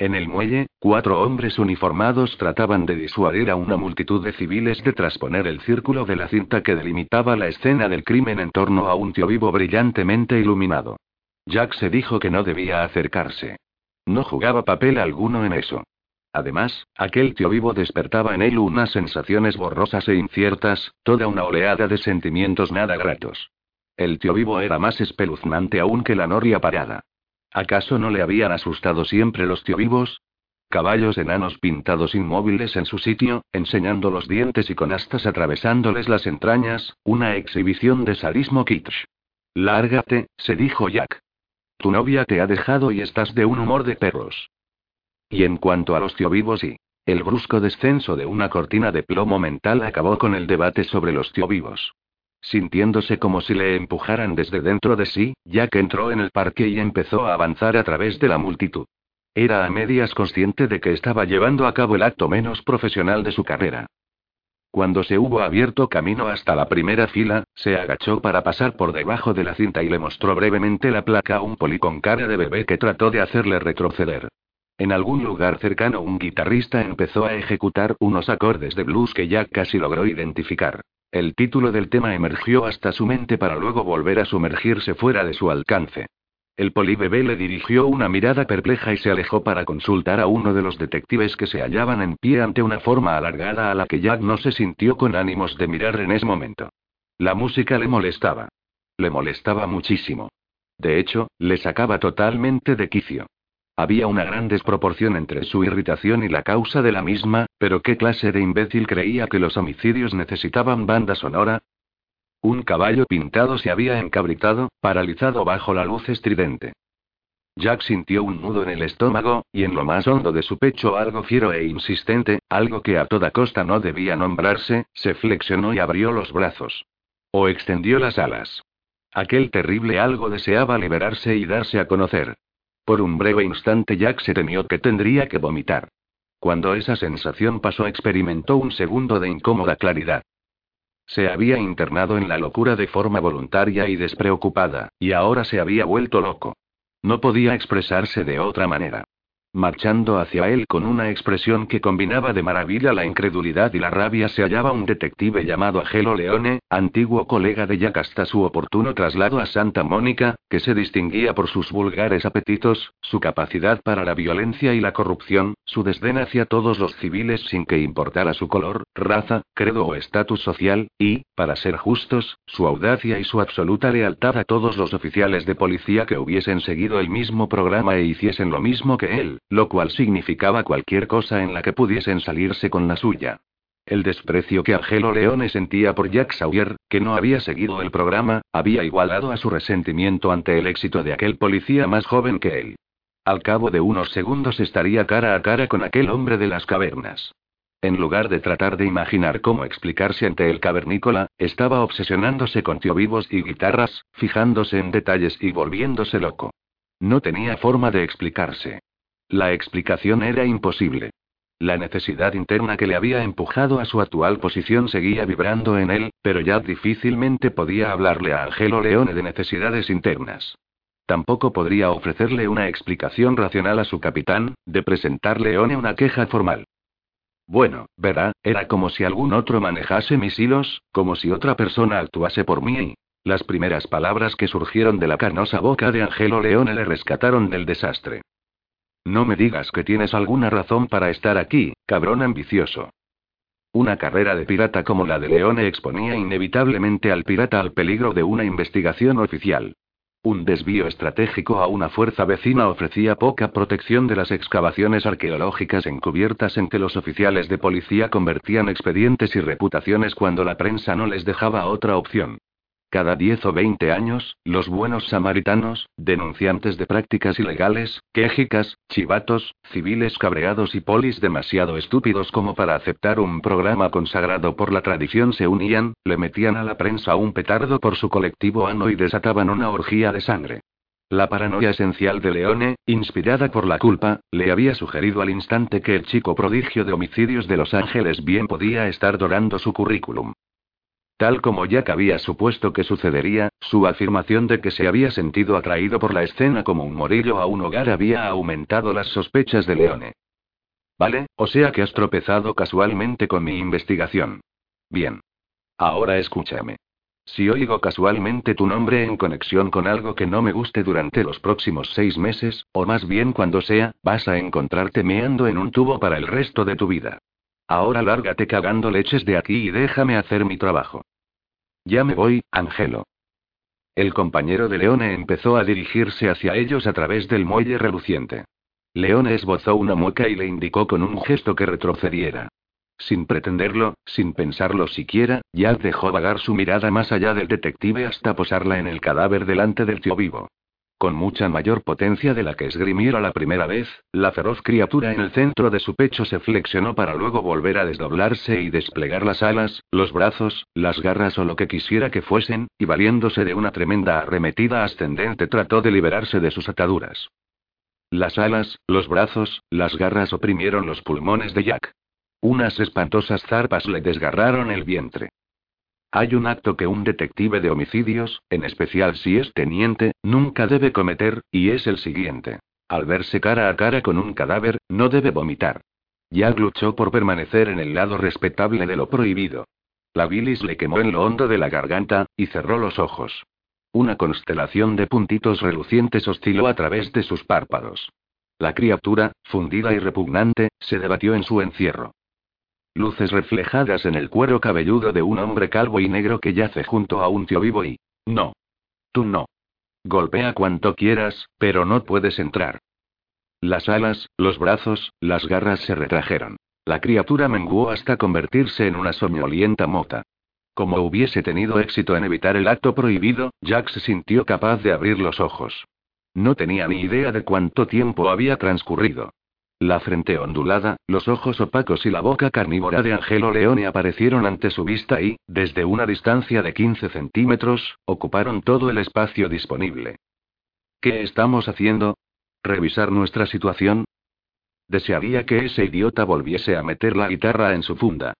En el muelle, cuatro hombres uniformados trataban de disuadir a una multitud de civiles de trasponer el círculo de la cinta que delimitaba la escena del crimen en torno a un tío vivo brillantemente iluminado. Jack se dijo que no debía acercarse. No jugaba papel alguno en eso. Además, aquel tío vivo despertaba en él unas sensaciones borrosas e inciertas, toda una oleada de sentimientos nada gratos. El tío vivo era más espeluznante aún que la noria parada. ¿Acaso no le habían asustado siempre los tío vivos? Caballos enanos pintados inmóviles en su sitio, enseñando los dientes y con astas atravesándoles las entrañas, una exhibición de sadismo kitsch. Lárgate, se dijo Jack. Tu novia te ha dejado y estás de un humor de perros. Y en cuanto a los tío vivos y el brusco descenso de una cortina de plomo mental acabó con el debate sobre los tío vivos. Sintiéndose como si le empujaran desde dentro de sí, Jack entró en el parque y empezó a avanzar a través de la multitud. Era a medias consciente de que estaba llevando a cabo el acto menos profesional de su carrera. Cuando se hubo abierto camino hasta la primera fila, se agachó para pasar por debajo de la cinta y le mostró brevemente la placa a un poli con cara de bebé que trató de hacerle retroceder. En algún lugar cercano un guitarrista empezó a ejecutar unos acordes de blues que Jack casi logró identificar. El título del tema emergió hasta su mente para luego volver a sumergirse fuera de su alcance. El polibebé le dirigió una mirada perpleja y se alejó para consultar a uno de los detectives que se hallaban en pie ante una forma alargada a la que Jack no se sintió con ánimos de mirar en ese momento. La música le molestaba. Le molestaba muchísimo. De hecho, le sacaba totalmente de quicio. Había una gran desproporción entre su irritación y la causa de la misma, pero ¿qué clase de imbécil creía que los homicidios necesitaban banda sonora? Un caballo pintado se había encabritado, paralizado bajo la luz estridente. Jack sintió un nudo en el estómago, y en lo más hondo de su pecho algo fiero e insistente, algo que a toda costa no debía nombrarse, se flexionó y abrió los brazos. O extendió las alas. Aquel terrible algo deseaba liberarse y darse a conocer. Por un breve instante Jack se temió que tendría que vomitar. Cuando esa sensación pasó experimentó un segundo de incómoda claridad. Se había internado en la locura de forma voluntaria y despreocupada, y ahora se había vuelto loco. No podía expresarse de otra manera. Marchando hacia él con una expresión que combinaba de maravilla la incredulidad y la rabia se hallaba un detective llamado Angelo Leone, antiguo colega de Jack hasta su oportuno traslado a Santa Mónica, que se distinguía por sus vulgares apetitos, su capacidad para la violencia y la corrupción, su desdén hacia todos los civiles sin que importara su color, raza, credo o estatus social, y, para ser justos, su audacia y su absoluta lealtad a todos los oficiales de policía que hubiesen seguido el mismo programa e hiciesen lo mismo que él lo cual significaba cualquier cosa en la que pudiesen salirse con la suya. El desprecio que Angelo Leone sentía por Jack Sawyer, que no había seguido el programa, había igualado a su resentimiento ante el éxito de aquel policía más joven que él. Al cabo de unos segundos estaría cara a cara con aquel hombre de las cavernas. En lugar de tratar de imaginar cómo explicarse ante el cavernícola, estaba obsesionándose con tío vivos y guitarras, fijándose en detalles y volviéndose loco. No tenía forma de explicarse. La explicación era imposible. La necesidad interna que le había empujado a su actual posición seguía vibrando en él, pero ya difícilmente podía hablarle a Angelo Leone de necesidades internas. Tampoco podría ofrecerle una explicación racional a su capitán, de presentar Leone una queja formal. Bueno, verá, era como si algún otro manejase mis hilos, como si otra persona actuase por mí. Las primeras palabras que surgieron de la canosa boca de Angelo Leone le rescataron del desastre. No me digas que tienes alguna razón para estar aquí, cabrón ambicioso. Una carrera de pirata como la de Leone exponía inevitablemente al pirata al peligro de una investigación oficial. Un desvío estratégico a una fuerza vecina ofrecía poca protección de las excavaciones arqueológicas encubiertas en que los oficiales de policía convertían expedientes y reputaciones cuando la prensa no les dejaba otra opción. Cada 10 o 20 años, los buenos samaritanos, denunciantes de prácticas ilegales, quejicas, chivatos, civiles cabreados y polis demasiado estúpidos como para aceptar un programa consagrado por la tradición se unían, le metían a la prensa un petardo por su colectivo ano y desataban una orgía de sangre. La paranoia esencial de Leone, inspirada por la culpa, le había sugerido al instante que el chico prodigio de homicidios de Los Ángeles bien podía estar dorando su currículum. Tal como Jack había supuesto que sucedería, su afirmación de que se había sentido atraído por la escena como un morillo a un hogar había aumentado las sospechas de Leone. Vale, o sea que has tropezado casualmente con mi investigación. Bien. Ahora escúchame. Si oigo casualmente tu nombre en conexión con algo que no me guste durante los próximos seis meses, o más bien cuando sea, vas a encontrarte meando en un tubo para el resto de tu vida. Ahora lárgate cagando leches de aquí y déjame hacer mi trabajo. Ya me voy, Angelo. El compañero de Leone empezó a dirigirse hacia ellos a través del muelle reluciente. Leone esbozó una mueca y le indicó con un gesto que retrocediera. Sin pretenderlo, sin pensarlo siquiera, Jack dejó vagar su mirada más allá del detective hasta posarla en el cadáver delante del tío vivo. Con mucha mayor potencia de la que esgrimiera la primera vez, la feroz criatura en el centro de su pecho se flexionó para luego volver a desdoblarse y desplegar las alas, los brazos, las garras o lo que quisiera que fuesen, y valiéndose de una tremenda arremetida ascendente trató de liberarse de sus ataduras. Las alas, los brazos, las garras oprimieron los pulmones de Jack. Unas espantosas zarpas le desgarraron el vientre. Hay un acto que un detective de homicidios, en especial si es teniente, nunca debe cometer, y es el siguiente. Al verse cara a cara con un cadáver, no debe vomitar. Jack luchó por permanecer en el lado respetable de lo prohibido. La bilis le quemó en lo hondo de la garganta, y cerró los ojos. Una constelación de puntitos relucientes osciló a través de sus párpados. La criatura, fundida y repugnante, se debatió en su encierro. Luces reflejadas en el cuero cabelludo de un hombre calvo y negro que yace junto a un tío vivo y... No. Tú no. Golpea cuanto quieras, pero no puedes entrar. Las alas, los brazos, las garras se retrajeron. La criatura menguó hasta convertirse en una soñolienta mota. Como hubiese tenido éxito en evitar el acto prohibido, Jack se sintió capaz de abrir los ojos. No tenía ni idea de cuánto tiempo había transcurrido. La frente ondulada, los ojos opacos y la boca carnívora de Angelo Leone aparecieron ante su vista y, desde una distancia de 15 centímetros, ocuparon todo el espacio disponible. ¿Qué estamos haciendo? ¿Revisar nuestra situación? Desearía que ese idiota volviese a meter la guitarra en su funda.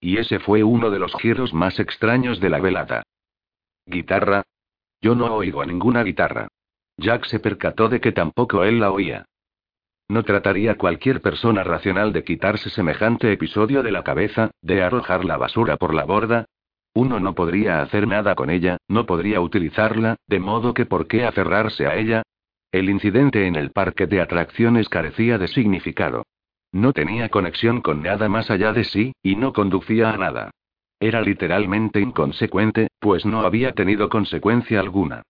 y ese fue uno de los giros más extraños de la velada. ¿Guitarra? Yo no oigo ninguna guitarra. Jack se percató de que tampoco él la oía. ¿No trataría cualquier persona racional de quitarse semejante episodio de la cabeza, de arrojar la basura por la borda? Uno no podría hacer nada con ella, no podría utilizarla, de modo que ¿por qué aferrarse a ella? El incidente en el parque de atracciones carecía de significado. No tenía conexión con nada más allá de sí, y no conducía a nada. Era literalmente inconsecuente, pues no había tenido consecuencia alguna.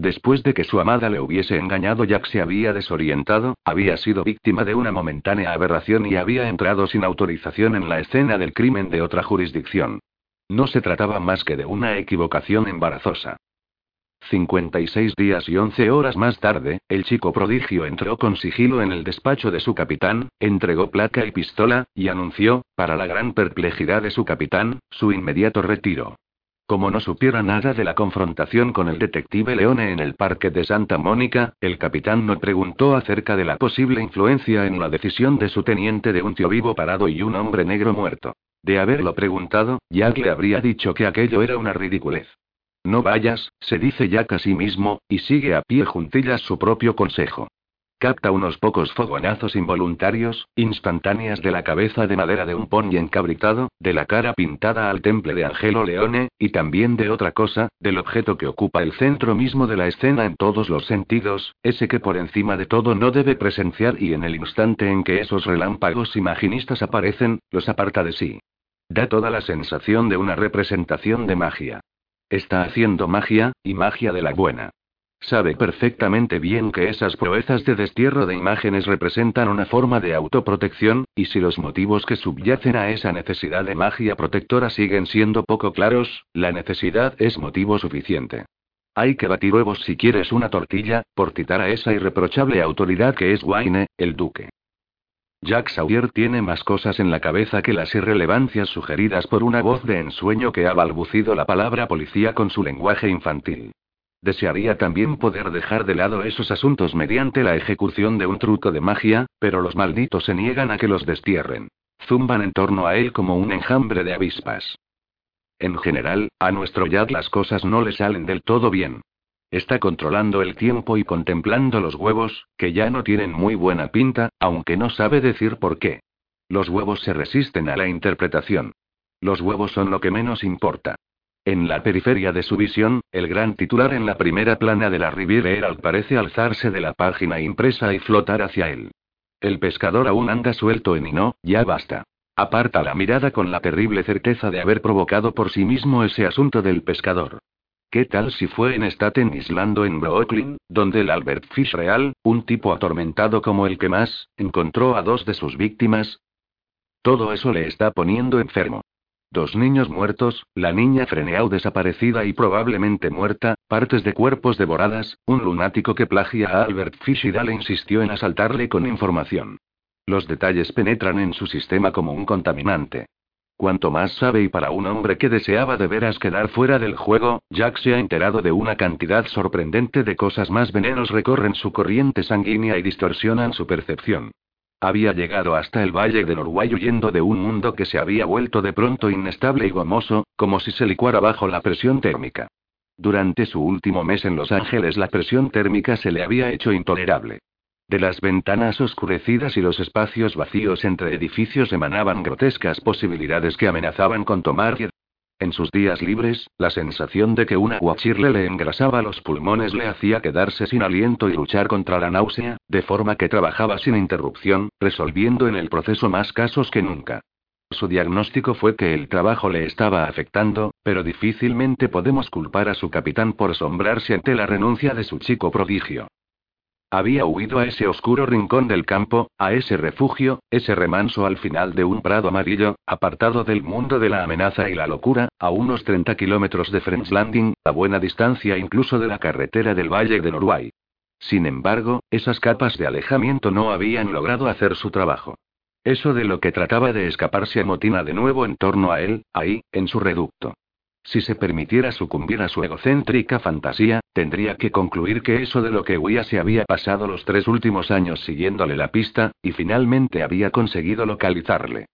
Después de que su amada le hubiese engañado, Jack se había desorientado, había sido víctima de una momentánea aberración y había entrado sin autorización en la escena del crimen de otra jurisdicción. No se trataba más que de una equivocación embarazosa. 56 días y 11 horas más tarde, el chico prodigio entró con sigilo en el despacho de su capitán, entregó placa y pistola, y anunció, para la gran perplejidad de su capitán, su inmediato retiro. Como no supiera nada de la confrontación con el detective Leone en el parque de Santa Mónica, el capitán no preguntó acerca de la posible influencia en la decisión de su teniente de un tío vivo parado y un hombre negro muerto. De haberlo preguntado, Jack le habría dicho que aquello era una ridiculez. No vayas, se dice Jack a sí mismo, y sigue a pie juntillas su propio consejo. Capta unos pocos fogonazos involuntarios, instantáneas de la cabeza de madera de un pony encabritado, de la cara pintada al temple de Angelo Leone, y también de otra cosa, del objeto que ocupa el centro mismo de la escena en todos los sentidos, ese que por encima de todo no debe presenciar y en el instante en que esos relámpagos imaginistas aparecen, los aparta de sí. Da toda la sensación de una representación de magia. Está haciendo magia, y magia de la buena. Sabe perfectamente bien que esas proezas de destierro de imágenes representan una forma de autoprotección, y si los motivos que subyacen a esa necesidad de magia protectora siguen siendo poco claros, la necesidad es motivo suficiente. Hay que batir huevos si quieres una tortilla, por citar a esa irreprochable autoridad que es Wayne, el duque. Jack Sawyer tiene más cosas en la cabeza que las irrelevancias sugeridas por una voz de ensueño que ha balbucido la palabra policía con su lenguaje infantil. Desearía también poder dejar de lado esos asuntos mediante la ejecución de un truco de magia, pero los malditos se niegan a que los destierren. Zumban en torno a él como un enjambre de avispas. En general, a nuestro Jack las cosas no le salen del todo bien. Está controlando el tiempo y contemplando los huevos, que ya no tienen muy buena pinta, aunque no sabe decir por qué. Los huevos se resisten a la interpretación. Los huevos son lo que menos importa. En la periferia de su visión, el gran titular en la primera plana de la Riviera Herald parece alzarse de la página impresa y flotar hacia él. El pescador aún anda suelto en y no, ya basta. Aparta la mirada con la terrible certeza de haber provocado por sí mismo ese asunto del pescador. ¿Qué tal si fue en Staten Island o en Brooklyn, donde el Albert Fish real, un tipo atormentado como el que más, encontró a dos de sus víctimas? Todo eso le está poniendo enfermo. Dos niños muertos, la niña Freneau desaparecida y probablemente muerta, partes de cuerpos devoradas, un lunático que plagia a Albert Fish y Dale insistió en asaltarle con información. Los detalles penetran en su sistema como un contaminante. Cuanto más sabe y para un hombre que deseaba de veras quedar fuera del juego, Jack se ha enterado de una cantidad sorprendente de cosas más venenos recorren su corriente sanguínea y distorsionan su percepción. Había llegado hasta el valle de Norway huyendo de un mundo que se había vuelto de pronto inestable y gomoso, como si se licuara bajo la presión térmica. Durante su último mes en Los Ángeles la presión térmica se le había hecho intolerable. De las ventanas oscurecidas y los espacios vacíos entre edificios emanaban grotescas posibilidades que amenazaban con tomar en sus días libres, la sensación de que una guachirle le engrasaba los pulmones le hacía quedarse sin aliento y luchar contra la náusea, de forma que trabajaba sin interrupción, resolviendo en el proceso más casos que nunca. Su diagnóstico fue que el trabajo le estaba afectando, pero difícilmente podemos culpar a su capitán por asombrarse ante la renuncia de su chico prodigio. Había huido a ese oscuro rincón del campo, a ese refugio, ese remanso al final de un prado amarillo, apartado del mundo de la amenaza y la locura, a unos 30 kilómetros de French Landing, a buena distancia incluso de la carretera del Valle de Norway. Sin embargo, esas capas de alejamiento no habían logrado hacer su trabajo. Eso de lo que trataba de escaparse amotina de nuevo en torno a él, ahí, en su reducto. Si se permitiera sucumbir a su egocéntrica fantasía, tendría que concluir que eso de lo que huía se había pasado los tres últimos años siguiéndole la pista, y finalmente había conseguido localizarle.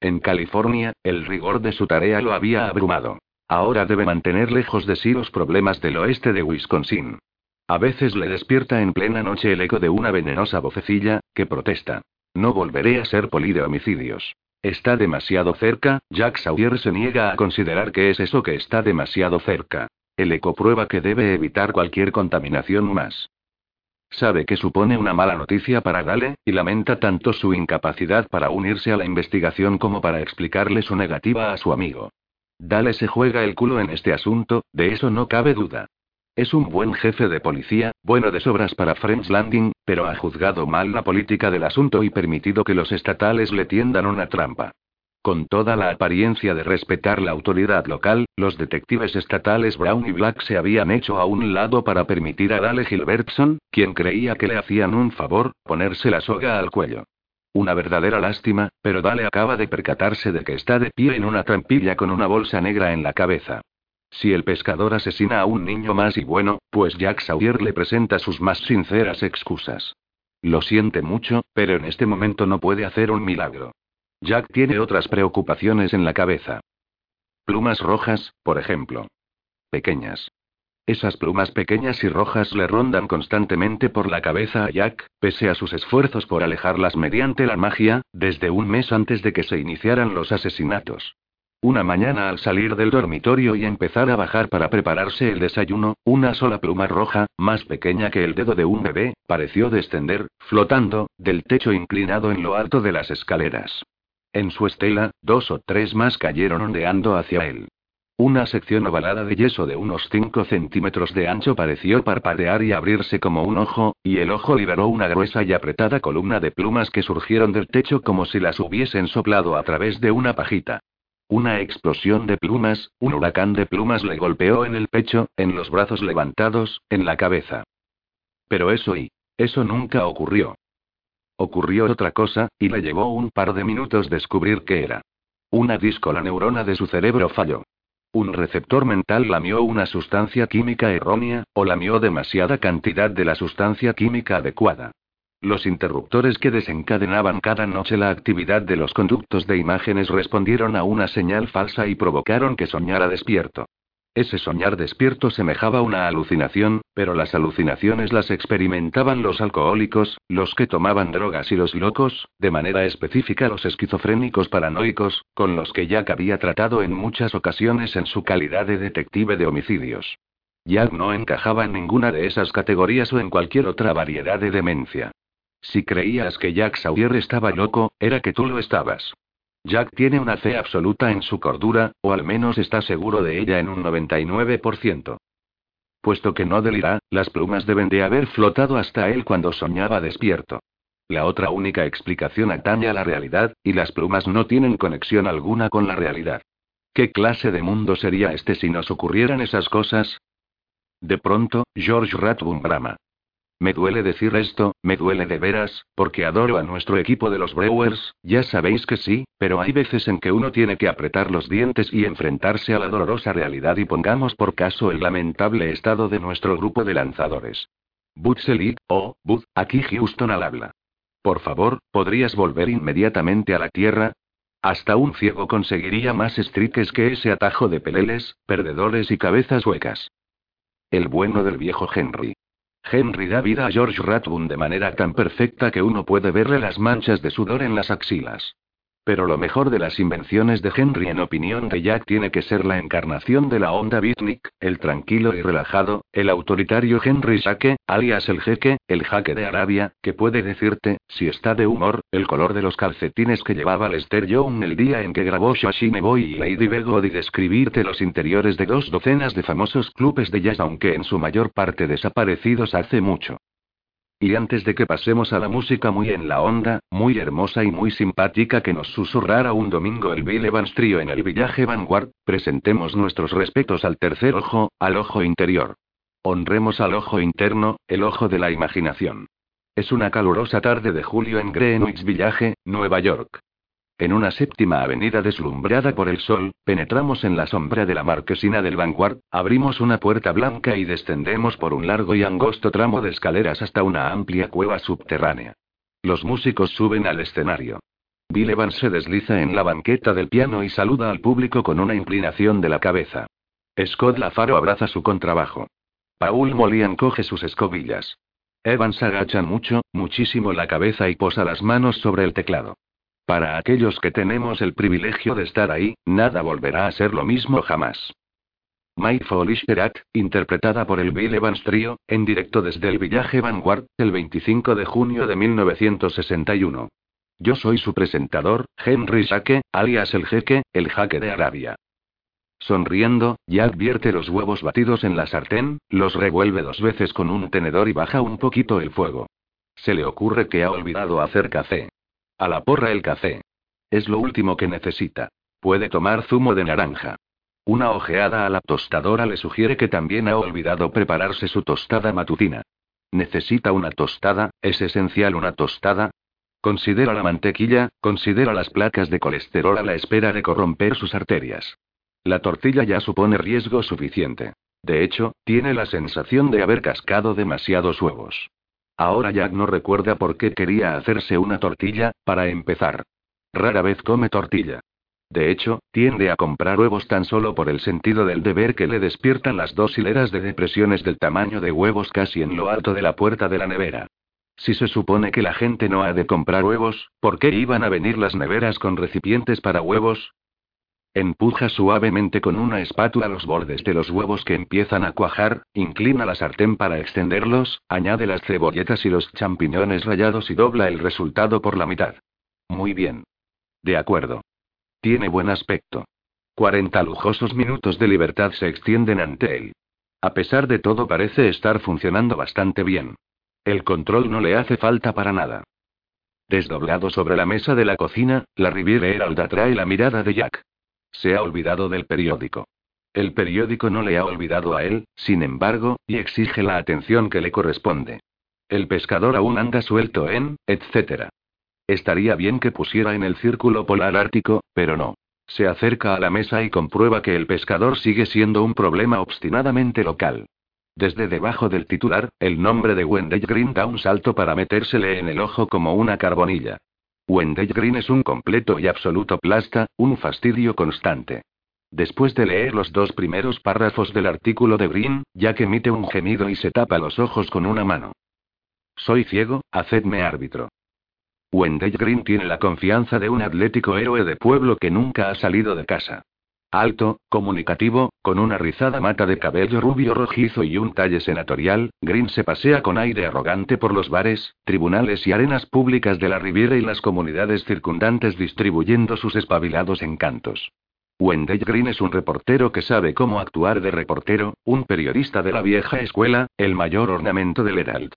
En California, el rigor de su tarea lo había abrumado. Ahora debe mantener lejos de sí los problemas del oeste de Wisconsin. A veces le despierta en plena noche el eco de una venenosa vocecilla, que protesta. No volveré a ser poli de homicidios. Está demasiado cerca, Jack Sawyer se niega a considerar que es eso que está demasiado cerca. El eco prueba que debe evitar cualquier contaminación más. Sabe que supone una mala noticia para Dale, y lamenta tanto su incapacidad para unirse a la investigación como para explicarle su negativa a su amigo. Dale se juega el culo en este asunto, de eso no cabe duda. Es un buen jefe de policía, bueno de sobras para French Landing, pero ha juzgado mal la política del asunto y permitido que los estatales le tiendan una trampa. Con toda la apariencia de respetar la autoridad local, los detectives estatales Brown y Black se habían hecho a un lado para permitir a Dale Gilbertson, quien creía que le hacían un favor, ponerse la soga al cuello. Una verdadera lástima, pero Dale acaba de percatarse de que está de pie en una trampilla con una bolsa negra en la cabeza. Si el pescador asesina a un niño más y bueno, pues Jack Sawyer le presenta sus más sinceras excusas. Lo siente mucho, pero en este momento no puede hacer un milagro. Jack tiene otras preocupaciones en la cabeza. Plumas rojas, por ejemplo. Pequeñas. Esas plumas pequeñas y rojas le rondan constantemente por la cabeza a Jack, pese a sus esfuerzos por alejarlas mediante la magia, desde un mes antes de que se iniciaran los asesinatos. Una mañana al salir del dormitorio y empezar a bajar para prepararse el desayuno, una sola pluma roja, más pequeña que el dedo de un bebé, pareció descender, flotando, del techo inclinado en lo alto de las escaleras. En su estela, dos o tres más cayeron ondeando hacia él. Una sección ovalada de yeso de unos 5 centímetros de ancho pareció parpadear y abrirse como un ojo, y el ojo liberó una gruesa y apretada columna de plumas que surgieron del techo como si las hubiesen soplado a través de una pajita. Una explosión de plumas, un huracán de plumas le golpeó en el pecho, en los brazos levantados, en la cabeza. Pero eso y... eso nunca ocurrió. Ocurrió otra cosa, y le llevó un par de minutos descubrir qué era. Una disco la neurona de su cerebro falló. Un receptor mental lamió una sustancia química errónea, o lamió demasiada cantidad de la sustancia química adecuada. Los interruptores que desencadenaban cada noche la actividad de los conductos de imágenes respondieron a una señal falsa y provocaron que soñara despierto. Ese soñar despierto semejaba una alucinación, pero las alucinaciones las experimentaban los alcohólicos, los que tomaban drogas y los locos, de manera específica los esquizofrénicos paranoicos, con los que Jack había tratado en muchas ocasiones en su calidad de detective de homicidios. Jack no encajaba en ninguna de esas categorías o en cualquier otra variedad de demencia. Si creías que Jack Sawyer estaba loco, era que tú lo estabas. Jack tiene una fe absoluta en su cordura, o al menos está seguro de ella en un 99%. Puesto que no delira, las plumas deben de haber flotado hasta él cuando soñaba despierto. La otra única explicación atañe a la realidad, y las plumas no tienen conexión alguna con la realidad. ¿Qué clase de mundo sería este si nos ocurrieran esas cosas? De pronto, George Rathbone brama. Me duele decir esto, me duele de veras, porque adoro a nuestro equipo de los Brewers, ya sabéis que sí, pero hay veces en que uno tiene que apretar los dientes y enfrentarse a la dolorosa realidad y pongamos por caso el lamentable estado de nuestro grupo de lanzadores. Butch oh, Bud, aquí Houston al habla. Por favor, ¿podrías volver inmediatamente a la Tierra? Hasta un ciego conseguiría más strikes que ese atajo de peleles, perdedores y cabezas huecas. El bueno del viejo Henry. Henry da vida a George Rathbone de manera tan perfecta que uno puede verle las manchas de sudor en las axilas. Pero lo mejor de las invenciones de Henry en opinión de Jack tiene que ser la encarnación de la onda beatnik, el tranquilo y relajado, el autoritario Henry Sake, alias el jeque, el jaque de Arabia, que puede decirte, si está de humor, el color de los calcetines que llevaba Lester Young el día en que grabó Shashine Boy y Lady Begod y describirte los interiores de dos docenas de famosos clubes de jazz aunque en su mayor parte desaparecidos hace mucho. Y antes de que pasemos a la música muy en la onda, muy hermosa y muy simpática que nos susurrara un domingo el Bill Evans Trio en el Villaje Vanguard, presentemos nuestros respetos al tercer ojo, al ojo interior. Honremos al ojo interno, el ojo de la imaginación. Es una calurosa tarde de julio en Greenwich Village, Nueva York. En una séptima avenida deslumbrada por el sol, penetramos en la sombra de la marquesina del Vanguard, abrimos una puerta blanca y descendemos por un largo y angosto tramo de escaleras hasta una amplia cueva subterránea. Los músicos suben al escenario. Bill Evans se desliza en la banqueta del piano y saluda al público con una inclinación de la cabeza. Scott Lafaro abraza su contrabajo. Paul Molian coge sus escobillas. Evans agacha mucho, muchísimo la cabeza y posa las manos sobre el teclado. Para aquellos que tenemos el privilegio de estar ahí, nada volverá a ser lo mismo jamás. My Foolish interpretada por el Bill Evans Trio, en directo desde el Village Vanguard, el 25 de junio de 1961. Yo soy su presentador, Henry Sake, alias el jeque, el jaque de Arabia. Sonriendo, Jack vierte los huevos batidos en la sartén, los revuelve dos veces con un tenedor y baja un poquito el fuego. Se le ocurre que ha olvidado hacer café. A la porra el café. Es lo último que necesita. Puede tomar zumo de naranja. Una ojeada a la tostadora le sugiere que también ha olvidado prepararse su tostada matutina. Necesita una tostada, es esencial una tostada. Considera la mantequilla, considera las placas de colesterol a la espera de corromper sus arterias. La tortilla ya supone riesgo suficiente. De hecho, tiene la sensación de haber cascado demasiados huevos. Ahora Jack no recuerda por qué quería hacerse una tortilla, para empezar. Rara vez come tortilla. De hecho, tiende a comprar huevos tan solo por el sentido del deber que le despiertan las dos hileras de depresiones del tamaño de huevos casi en lo alto de la puerta de la nevera. Si se supone que la gente no ha de comprar huevos, ¿por qué iban a venir las neveras con recipientes para huevos? Empuja suavemente con una espátula los bordes de los huevos que empiezan a cuajar, inclina la sartén para extenderlos, añade las cebolletas y los champiñones rallados y dobla el resultado por la mitad. Muy bien. De acuerdo. Tiene buen aspecto. 40 lujosos minutos de libertad se extienden ante él. A pesar de todo parece estar funcionando bastante bien. El control no le hace falta para nada. Desdoblado sobre la mesa de la cocina, la Riviera Herald atrae la mirada de Jack. Se ha olvidado del periódico. El periódico no le ha olvidado a él, sin embargo, y exige la atención que le corresponde. El pescador aún anda suelto en, etc. Estaría bien que pusiera en el círculo polar ártico, pero no. Se acerca a la mesa y comprueba que el pescador sigue siendo un problema obstinadamente local. Desde debajo del titular, el nombre de Wendell Green da un salto para metérsele en el ojo como una carbonilla. Wendell Green es un completo y absoluto plasta, un fastidio constante. Después de leer los dos primeros párrafos del artículo de Green, Jack emite un gemido y se tapa los ojos con una mano. Soy ciego, hacedme árbitro. Wendell Green tiene la confianza de un atlético héroe de pueblo que nunca ha salido de casa. Alto, comunicativo, con una rizada mata de cabello rubio rojizo y un talle senatorial, Green se pasea con aire arrogante por los bares, tribunales y arenas públicas de la Riviera y las comunidades circundantes distribuyendo sus espabilados encantos. Wendell Green es un reportero que sabe cómo actuar de reportero, un periodista de la vieja escuela, el mayor ornamento del Herald.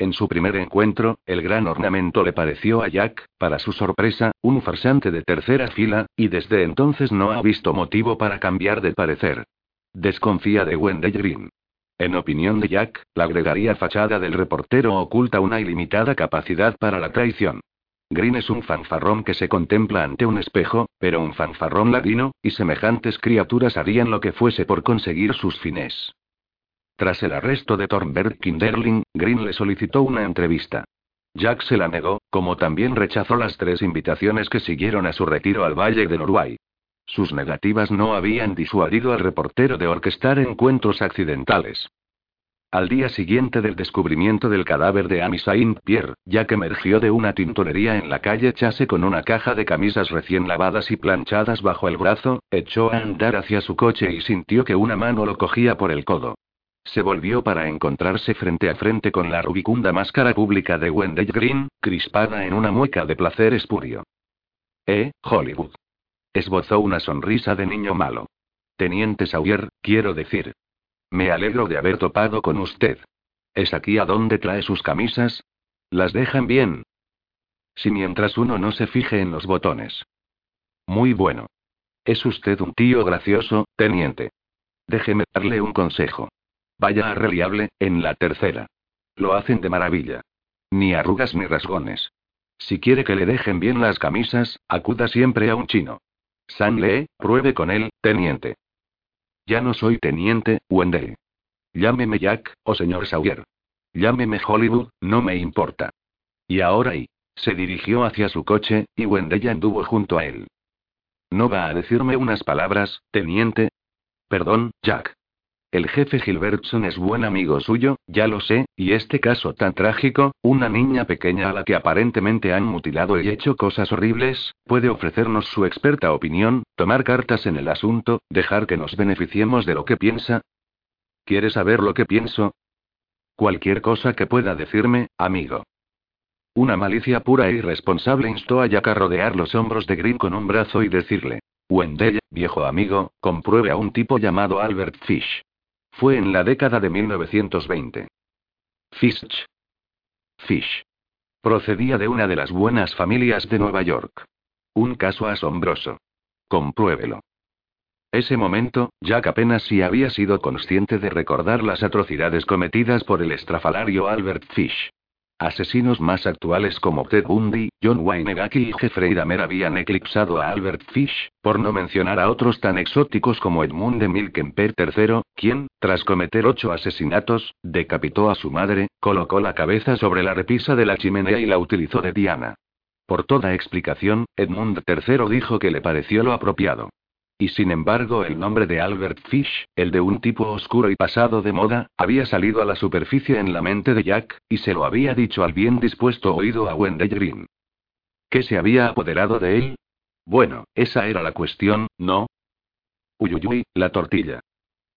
En su primer encuentro, el gran ornamento le pareció a Jack, para su sorpresa, un farsante de tercera fila, y desde entonces no ha visto motivo para cambiar de parecer. Desconfía de Wendell Green. En opinión de Jack, la agregaría fachada del reportero oculta una ilimitada capacidad para la traición. Green es un fanfarrón que se contempla ante un espejo, pero un fanfarrón ladino, y semejantes criaturas harían lo que fuese por conseguir sus fines. Tras el arresto de Thornberg Kinderling, Green le solicitó una entrevista. Jack se la negó, como también rechazó las tres invitaciones que siguieron a su retiro al Valle de Norway. Sus negativas no habían disuadido al reportero de orquestar encuentros accidentales. Al día siguiente del descubrimiento del cadáver de Amy Saint-Pierre, Jack emergió de una tintorería en la calle Chase con una caja de camisas recién lavadas y planchadas bajo el brazo, echó a andar hacia su coche y sintió que una mano lo cogía por el codo. Se volvió para encontrarse frente a frente con la rubicunda máscara pública de Wendell Green, crispada en una mueca de placer espurio. Eh, Hollywood. Esbozó una sonrisa de niño malo. Teniente Sawyer, quiero decir. Me alegro de haber topado con usted. ¿Es aquí a dónde trae sus camisas? ¿Las dejan bien? Si mientras uno no se fije en los botones. Muy bueno. Es usted un tío gracioso, teniente. Déjeme darle un consejo. Vaya a Reliable, en la tercera. Lo hacen de maravilla. Ni arrugas ni rasgones. Si quiere que le dejen bien las camisas, acuda siempre a un chino. San Lee, pruebe con él, teniente. Ya no soy teniente, Wendell. Llámeme Jack, o señor Sawyer. Llámeme Hollywood, no me importa. Y ahora y. Se dirigió hacia su coche, y Wendell anduvo junto a él. ¿No va a decirme unas palabras, teniente? Perdón, Jack. El jefe Gilbertson es buen amigo suyo, ya lo sé, y este caso tan trágico, una niña pequeña a la que aparentemente han mutilado y hecho cosas horribles, puede ofrecernos su experta opinión, tomar cartas en el asunto, dejar que nos beneficiemos de lo que piensa. ¿Quieres saber lo que pienso? Cualquier cosa que pueda decirme, amigo. Una malicia pura e irresponsable instó a Jack a rodear los hombros de Green con un brazo y decirle: Wendell, viejo amigo, compruebe a un tipo llamado Albert Fish. Fue en la década de 1920. Fish. Fish. Procedía de una de las buenas familias de Nueva York. Un caso asombroso. Compruébelo. Ese momento, Jack apenas si había sido consciente de recordar las atrocidades cometidas por el estrafalario Albert Fish. Asesinos más actuales como Ted Bundy, John Wayne Gacy y Jeffrey Dahmer habían eclipsado a Albert Fish, por no mencionar a otros tan exóticos como Edmund de Milkenper III, quien, tras cometer ocho asesinatos, decapitó a su madre, colocó la cabeza sobre la repisa de la chimenea y la utilizó de diana. Por toda explicación, Edmund III dijo que le pareció lo apropiado. Y sin embargo, el nombre de Albert Fish, el de un tipo oscuro y pasado de moda, había salido a la superficie en la mente de Jack, y se lo había dicho al bien dispuesto oído a Wendell Green. ¿Qué se había apoderado de él? Bueno, esa era la cuestión, ¿no? Uyuyuy, la tortilla.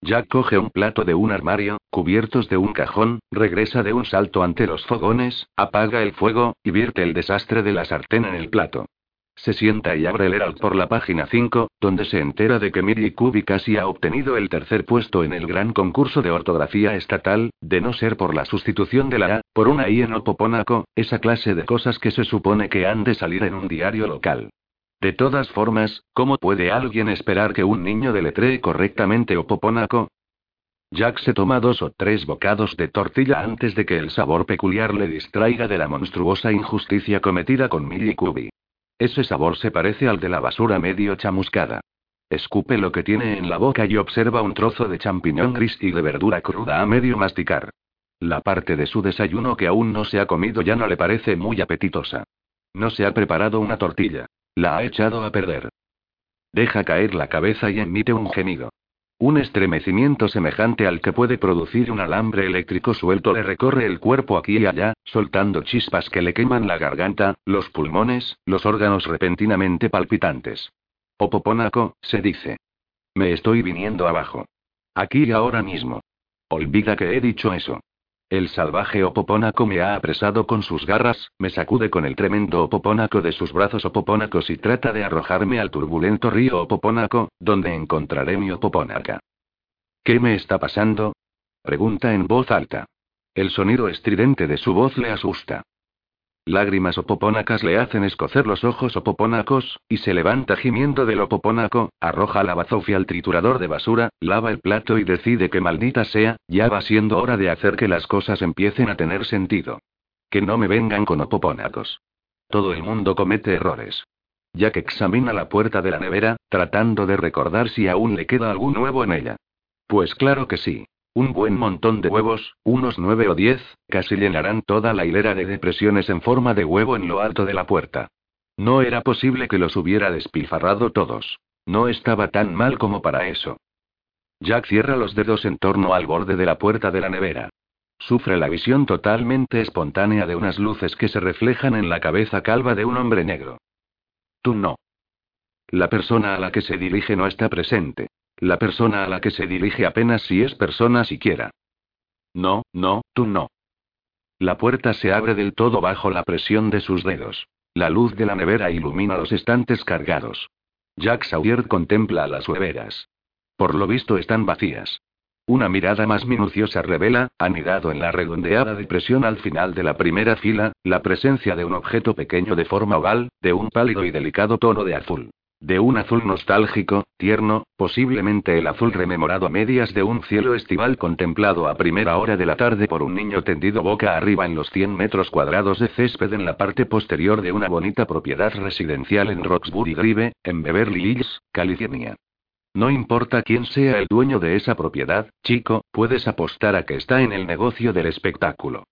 Jack coge un plato de un armario, cubiertos de un cajón, regresa de un salto ante los fogones, apaga el fuego, y vierte el desastre de la sartén en el plato. Se sienta y abre el Herald por la página 5, donde se entera de que Millie Kubi casi ha obtenido el tercer puesto en el gran concurso de ortografía estatal, de no ser por la sustitución de la A, por una I en Opoponaco, esa clase de cosas que se supone que han de salir en un diario local. De todas formas, ¿cómo puede alguien esperar que un niño deletree correctamente Opoponaco? Jack se toma dos o tres bocados de tortilla antes de que el sabor peculiar le distraiga de la monstruosa injusticia cometida con Millie Kubi. Ese sabor se parece al de la basura medio chamuscada. Escupe lo que tiene en la boca y observa un trozo de champiñón gris y de verdura cruda a medio masticar. La parte de su desayuno que aún no se ha comido ya no le parece muy apetitosa. No se ha preparado una tortilla. La ha echado a perder. Deja caer la cabeza y emite un gemido. Un estremecimiento semejante al que puede producir un alambre eléctrico suelto le recorre el cuerpo aquí y allá, soltando chispas que le queman la garganta, los pulmones, los órganos repentinamente palpitantes. Opopónaco, se dice. Me estoy viniendo abajo. Aquí y ahora mismo. Olvida que he dicho eso. El salvaje Opopónaco me ha apresado con sus garras, me sacude con el tremendo Opopónaco de sus brazos Opopónacos y trata de arrojarme al turbulento río Opopónaco, donde encontraré mi Opopónaca. ¿Qué me está pasando? Pregunta en voz alta. El sonido estridente de su voz le asusta. Lágrimas opopónacas le hacen escocer los ojos opopónacos, y se levanta gimiendo del opopónaco, arroja la bazofia al triturador de basura, lava el plato y decide que maldita sea, ya va siendo hora de hacer que las cosas empiecen a tener sentido. Que no me vengan con opopónacos. Todo el mundo comete errores. Jack examina la puerta de la nevera, tratando de recordar si aún le queda algún nuevo en ella. Pues claro que sí. Un buen montón de huevos, unos nueve o diez, casi llenarán toda la hilera de depresiones en forma de huevo en lo alto de la puerta. No era posible que los hubiera despilfarrado todos. No estaba tan mal como para eso. Jack cierra los dedos en torno al borde de la puerta de la nevera. Sufre la visión totalmente espontánea de unas luces que se reflejan en la cabeza calva de un hombre negro. Tú no. La persona a la que se dirige no está presente. La persona a la que se dirige apenas si es persona siquiera. No, no, tú no. La puerta se abre del todo bajo la presión de sus dedos. La luz de la nevera ilumina los estantes cargados. Jack Sawyer contempla las hueveras. Por lo visto están vacías. Una mirada más minuciosa revela, anidado en la redondeada depresión al final de la primera fila, la presencia de un objeto pequeño de forma oval, de un pálido y delicado tono de azul. De un azul nostálgico, tierno, posiblemente el azul rememorado a medias de un cielo estival contemplado a primera hora de la tarde por un niño tendido boca arriba en los 100 metros cuadrados de césped en la parte posterior de una bonita propiedad residencial en Roxbury Drive, en Beverly Hills, California. No importa quién sea el dueño de esa propiedad, chico, puedes apostar a que está en el negocio del espectáculo.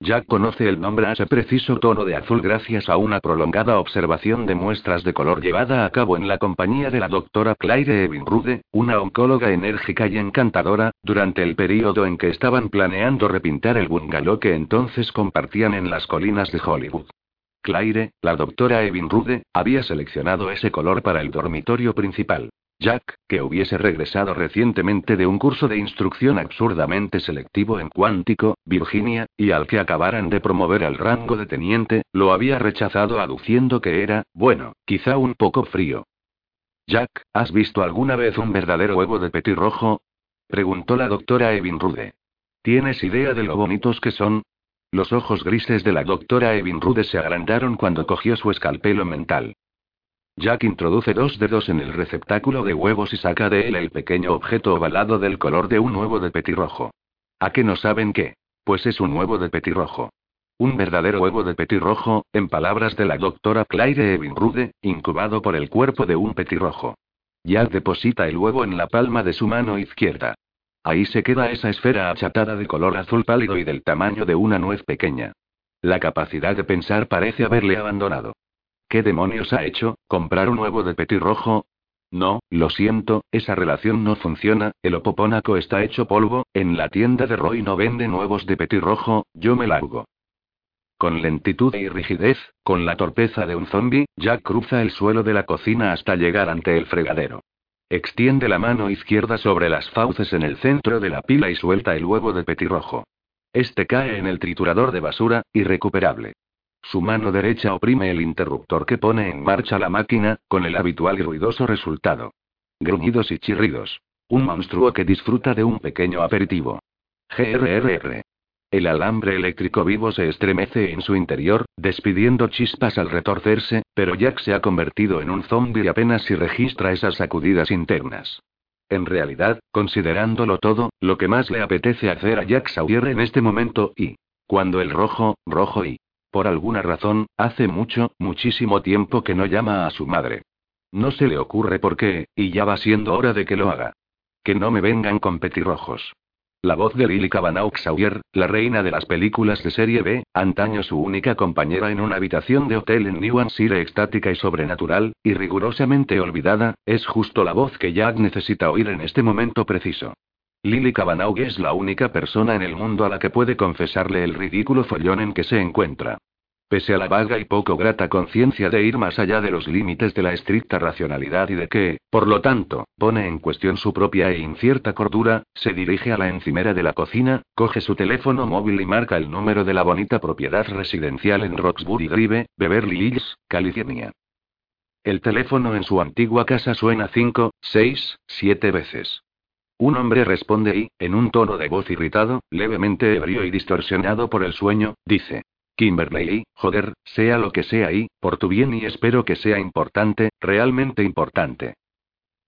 Jack conoce el nombre a ese preciso tono de azul gracias a una prolongada observación de muestras de color llevada a cabo en la compañía de la doctora Claire Evinrude, una oncóloga enérgica y encantadora, durante el período en que estaban planeando repintar el bungalow que entonces compartían en las colinas de Hollywood. Claire, la doctora Evinrude, había seleccionado ese color para el dormitorio principal. Jack, que hubiese regresado recientemente de un curso de instrucción absurdamente selectivo en cuántico, Virginia, y al que acabaran de promover al rango de teniente, lo había rechazado aduciendo que era, bueno, quizá un poco frío. Jack, ¿has visto alguna vez un verdadero huevo de petirrojo? preguntó la doctora Evin Rude. ¿Tienes idea de lo bonitos que son? Los ojos grises de la doctora Evin Rude se agrandaron cuando cogió su escalpelo mental. Jack introduce dos dedos en el receptáculo de huevos y saca de él el pequeño objeto ovalado del color de un huevo de petirrojo. ¿A qué no saben qué? Pues es un huevo de petirrojo. Un verdadero huevo de petirrojo, en palabras de la doctora Claire Evinrude, incubado por el cuerpo de un petirrojo. Jack deposita el huevo en la palma de su mano izquierda. Ahí se queda esa esfera achatada de color azul pálido y del tamaño de una nuez pequeña. La capacidad de pensar parece haberle abandonado. ¿Qué demonios ha hecho? ¿Comprar un huevo de petirrojo? No, lo siento, esa relación no funciona, el opopónaco está hecho polvo, en la tienda de Roy no venden huevos de petirrojo, yo me largo. Con lentitud y rigidez, con la torpeza de un zombi, Jack cruza el suelo de la cocina hasta llegar ante el fregadero. Extiende la mano izquierda sobre las fauces en el centro de la pila y suelta el huevo de petirrojo. Este cae en el triturador de basura, irrecuperable. Su mano derecha oprime el interruptor que pone en marcha la máquina, con el habitual y ruidoso resultado. Gruñidos y chirridos. Un monstruo que disfruta de un pequeño aperitivo. GRRR. El alambre eléctrico vivo se estremece en su interior, despidiendo chispas al retorcerse, pero Jack se ha convertido en un zombie apenas si registra esas sacudidas internas. En realidad, considerándolo todo, lo que más le apetece hacer a Jack Sawyer en este momento y. Cuando el rojo, rojo y por alguna razón, hace mucho, muchísimo tiempo que no llama a su madre. No se le ocurre por qué, y ya va siendo hora de que lo haga. Que no me vengan con petirrojos. La voz de Lily Cavanaugh Sawyer, la reina de las películas de serie B, antaño su única compañera en una habitación de hotel en New Hampshire extática y sobrenatural, y rigurosamente olvidada, es justo la voz que Jack necesita oír en este momento preciso. Lily Cavanaugh es la única persona en el mundo a la que puede confesarle el ridículo follón en que se encuentra. Pese a la vaga y poco grata conciencia de ir más allá de los límites de la estricta racionalidad y de que, por lo tanto, pone en cuestión su propia e incierta cordura, se dirige a la encimera de la cocina, coge su teléfono móvil y marca el número de la bonita propiedad residencial en Roxbury Drive, Beverly Hills, California. El teléfono en su antigua casa suena cinco, seis, siete veces. Un hombre responde y, en un tono de voz irritado, levemente ebrio y distorsionado por el sueño, dice. Kimberley, joder, sea lo que sea y, por tu bien y espero que sea importante, realmente importante.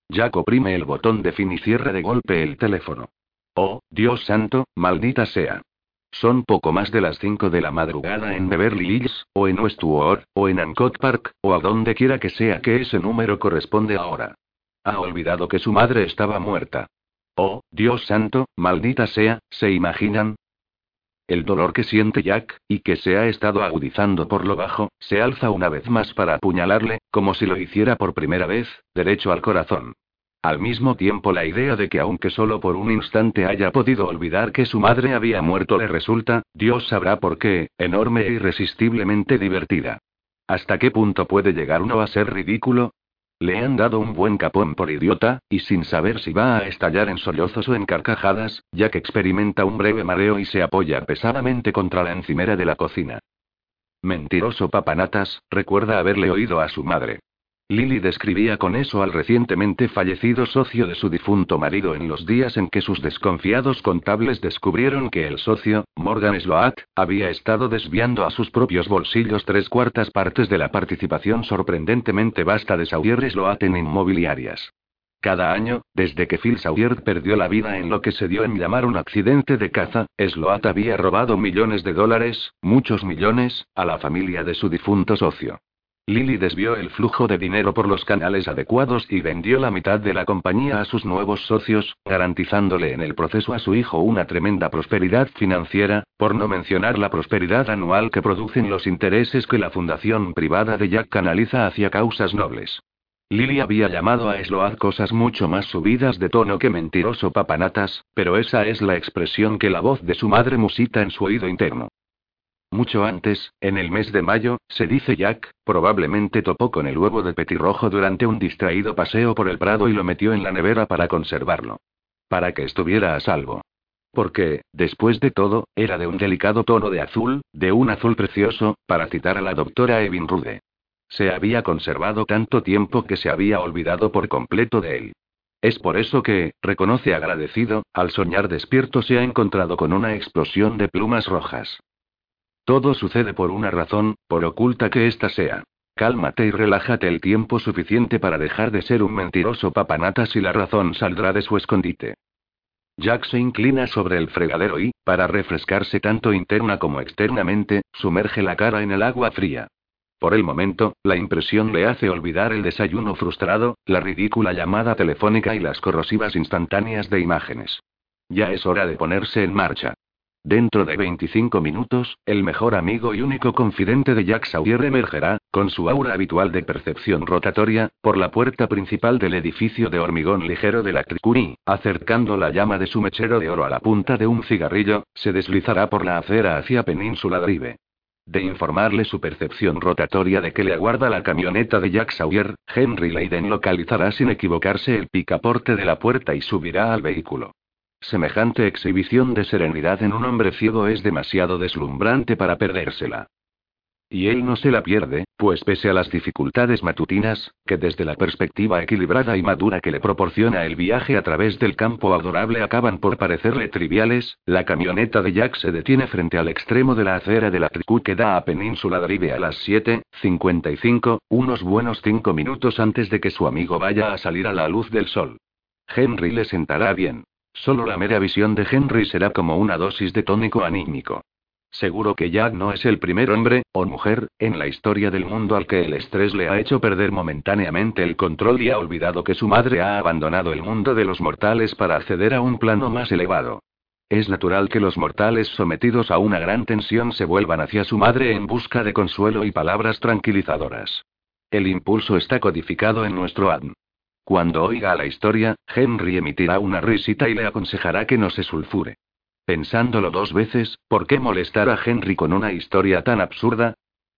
Jack oprime el botón de fin y cierra de golpe el teléfono. Oh, Dios santo, maldita sea. Son poco más de las 5 de la madrugada en Beverly Hills, o en Westwood, o en Hancock Park, o a donde quiera que sea que ese número corresponde ahora. Ha olvidado que su madre estaba muerta. Oh, Dios santo, maldita sea, ¿se imaginan? El dolor que siente Jack, y que se ha estado agudizando por lo bajo, se alza una vez más para apuñalarle, como si lo hiciera por primera vez, derecho al corazón. Al mismo tiempo la idea de que aunque solo por un instante haya podido olvidar que su madre había muerto le resulta, Dios sabrá por qué, enorme e irresistiblemente divertida. ¿Hasta qué punto puede llegar uno a ser ridículo? Le han dado un buen capón por idiota, y sin saber si va a estallar en sollozos o en carcajadas, ya que experimenta un breve mareo y se apoya pesadamente contra la encimera de la cocina. Mentiroso papanatas, recuerda haberle oído a su madre. Lily describía con eso al recientemente fallecido socio de su difunto marido en los días en que sus desconfiados contables descubrieron que el socio, Morgan Sloat, había estado desviando a sus propios bolsillos tres cuartas partes de la participación sorprendentemente vasta de Sawyer Sloat en inmobiliarias. Cada año, desde que Phil Sawyer perdió la vida en lo que se dio en llamar un accidente de caza, Sloat había robado millones de dólares, muchos millones, a la familia de su difunto socio. Lily desvió el flujo de dinero por los canales adecuados y vendió la mitad de la compañía a sus nuevos socios, garantizándole en el proceso a su hijo una tremenda prosperidad financiera, por no mencionar la prosperidad anual que producen los intereses que la fundación privada de Jack canaliza hacia causas nobles. Lily había llamado a Sload cosas mucho más subidas de tono que mentiroso papanatas, pero esa es la expresión que la voz de su madre musita en su oído interno. Mucho antes, en el mes de mayo, se dice Jack, probablemente topó con el huevo de petirrojo durante un distraído paseo por el prado y lo metió en la nevera para conservarlo. Para que estuviera a salvo. Porque, después de todo, era de un delicado tono de azul, de un azul precioso, para citar a la doctora Evin Rude. Se había conservado tanto tiempo que se había olvidado por completo de él. Es por eso que, reconoce agradecido, al soñar despierto se ha encontrado con una explosión de plumas rojas. Todo sucede por una razón, por oculta que ésta sea. Cálmate y relájate el tiempo suficiente para dejar de ser un mentiroso papanatas y la razón saldrá de su escondite. Jack se inclina sobre el fregadero y, para refrescarse tanto interna como externamente, sumerge la cara en el agua fría. Por el momento, la impresión le hace olvidar el desayuno frustrado, la ridícula llamada telefónica y las corrosivas instantáneas de imágenes. Ya es hora de ponerse en marcha. Dentro de 25 minutos, el mejor amigo y único confidente de Jack Sawyer emergerá, con su aura habitual de percepción rotatoria, por la puerta principal del edificio de hormigón ligero de la Tricuni, acercando la llama de su mechero de oro a la punta de un cigarrillo, se deslizará por la acera hacia Península Drive. De informarle su percepción rotatoria de que le aguarda la camioneta de Jack Sawyer, Henry Leiden localizará sin equivocarse el picaporte de la puerta y subirá al vehículo. Semejante exhibición de serenidad en un hombre ciego es demasiado deslumbrante para perdérsela. Y él no se la pierde, pues pese a las dificultades matutinas, que desde la perspectiva equilibrada y madura que le proporciona el viaje a través del campo adorable acaban por parecerle triviales, la camioneta de Jack se detiene frente al extremo de la acera de la Tricú que da a Península Drive a las 7.55, unos buenos cinco minutos antes de que su amigo vaya a salir a la luz del sol. Henry le sentará bien. Solo la mera visión de Henry será como una dosis de tónico anímico. Seguro que Jack no es el primer hombre, o mujer, en la historia del mundo al que el estrés le ha hecho perder momentáneamente el control y ha olvidado que su madre ha abandonado el mundo de los mortales para acceder a un plano más elevado. Es natural que los mortales sometidos a una gran tensión se vuelvan hacia su madre en busca de consuelo y palabras tranquilizadoras. El impulso está codificado en nuestro ADN. Cuando oiga la historia, Henry emitirá una risita y le aconsejará que no se sulfure. Pensándolo dos veces, ¿por qué molestar a Henry con una historia tan absurda?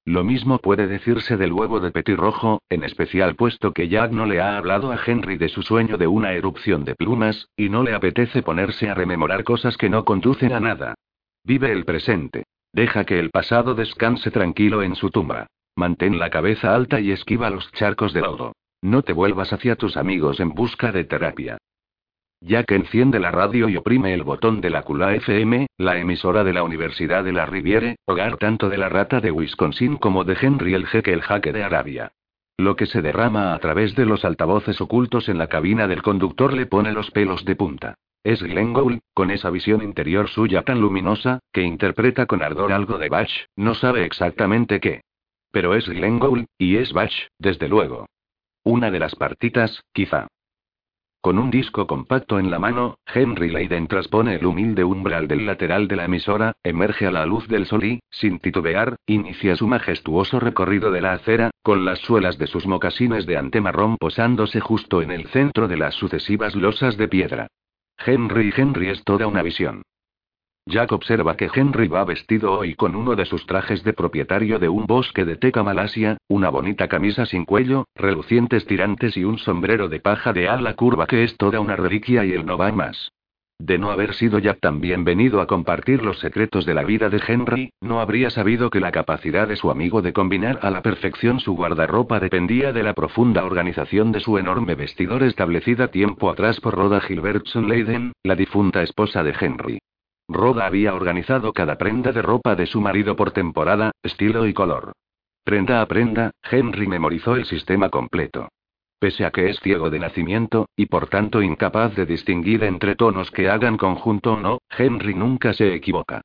Lo mismo puede decirse del huevo de petirrojo, en especial puesto que Jack no le ha hablado a Henry de su sueño de una erupción de plumas, y no le apetece ponerse a rememorar cosas que no conducen a nada. Vive el presente. Deja que el pasado descanse tranquilo en su tumba. Mantén la cabeza alta y esquiva los charcos de lodo. No te vuelvas hacia tus amigos en busca de terapia. Jack enciende la radio y oprime el botón de la Cula FM, la emisora de la Universidad de la Riviere, hogar tanto de la rata de Wisconsin como de Henry el jeque el jaque de Arabia. Lo que se derrama a través de los altavoces ocultos en la cabina del conductor le pone los pelos de punta. Es Glenn con esa visión interior suya tan luminosa, que interpreta con ardor algo de Bach, no sabe exactamente qué. Pero es Glenn y es Bach, desde luego. Una de las partitas, quizá. Con un disco compacto en la mano, Henry Leiden transpone el humilde umbral del lateral de la emisora, emerge a la luz del sol y, sin titubear, inicia su majestuoso recorrido de la acera, con las suelas de sus mocasines de antemarrón posándose justo en el centro de las sucesivas losas de piedra. Henry Henry es toda una visión. Jack observa que Henry va vestido hoy con uno de sus trajes de propietario de un bosque de teca malasia, una bonita camisa sin cuello, relucientes tirantes y un sombrero de paja de ala curva que es toda una reliquia y él no va más. De no haber sido Jack tan bienvenido a compartir los secretos de la vida de Henry, no habría sabido que la capacidad de su amigo de combinar a la perfección su guardarropa dependía de la profunda organización de su enorme vestidor establecida tiempo atrás por Rhoda Gilbertson Leiden, la difunta esposa de Henry. Rhoda había organizado cada prenda de ropa de su marido por temporada, estilo y color. Prenda a prenda, Henry memorizó el sistema completo. Pese a que es ciego de nacimiento, y por tanto incapaz de distinguir entre tonos que hagan conjunto o no, Henry nunca se equivoca.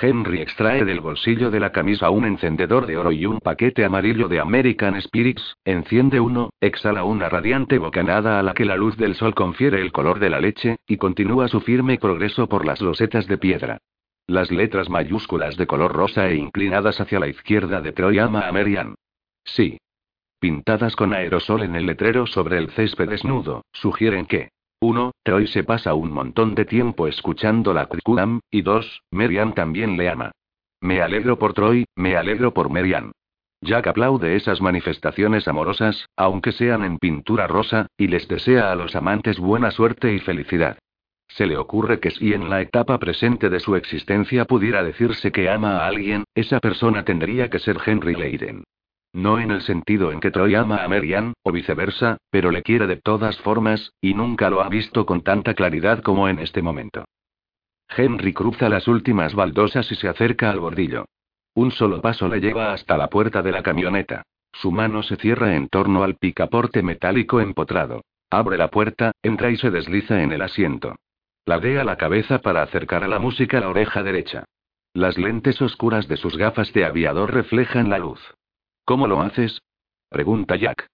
Henry extrae del bolsillo de la camisa un encendedor de oro y un paquete amarillo de American Spirits, enciende uno, exhala una radiante bocanada a la que la luz del sol confiere el color de la leche, y continúa su firme progreso por las losetas de piedra. Las letras mayúsculas de color rosa e inclinadas hacia la izquierda de Troy ama a Marian. Sí. Pintadas con aerosol en el letrero sobre el césped desnudo, sugieren que 1. Troy se pasa un montón de tiempo escuchando la curriculum, y 2. Marian también le ama. Me alegro por Troy, me alegro por Marian. Jack aplaude esas manifestaciones amorosas, aunque sean en pintura rosa, y les desea a los amantes buena suerte y felicidad. Se le ocurre que si en la etapa presente de su existencia pudiera decirse que ama a alguien, esa persona tendría que ser Henry Leiden. No en el sentido en que Troy ama a Marianne, o viceversa, pero le quiere de todas formas, y nunca lo ha visto con tanta claridad como en este momento. Henry cruza las últimas baldosas y se acerca al bordillo. Un solo paso le lleva hasta la puerta de la camioneta. Su mano se cierra en torno al picaporte metálico empotrado. Abre la puerta, entra y se desliza en el asiento. Ladea la cabeza para acercar a la música la oreja derecha. Las lentes oscuras de sus gafas de aviador reflejan la luz. ¿Cómo lo haces? pregunta Jack.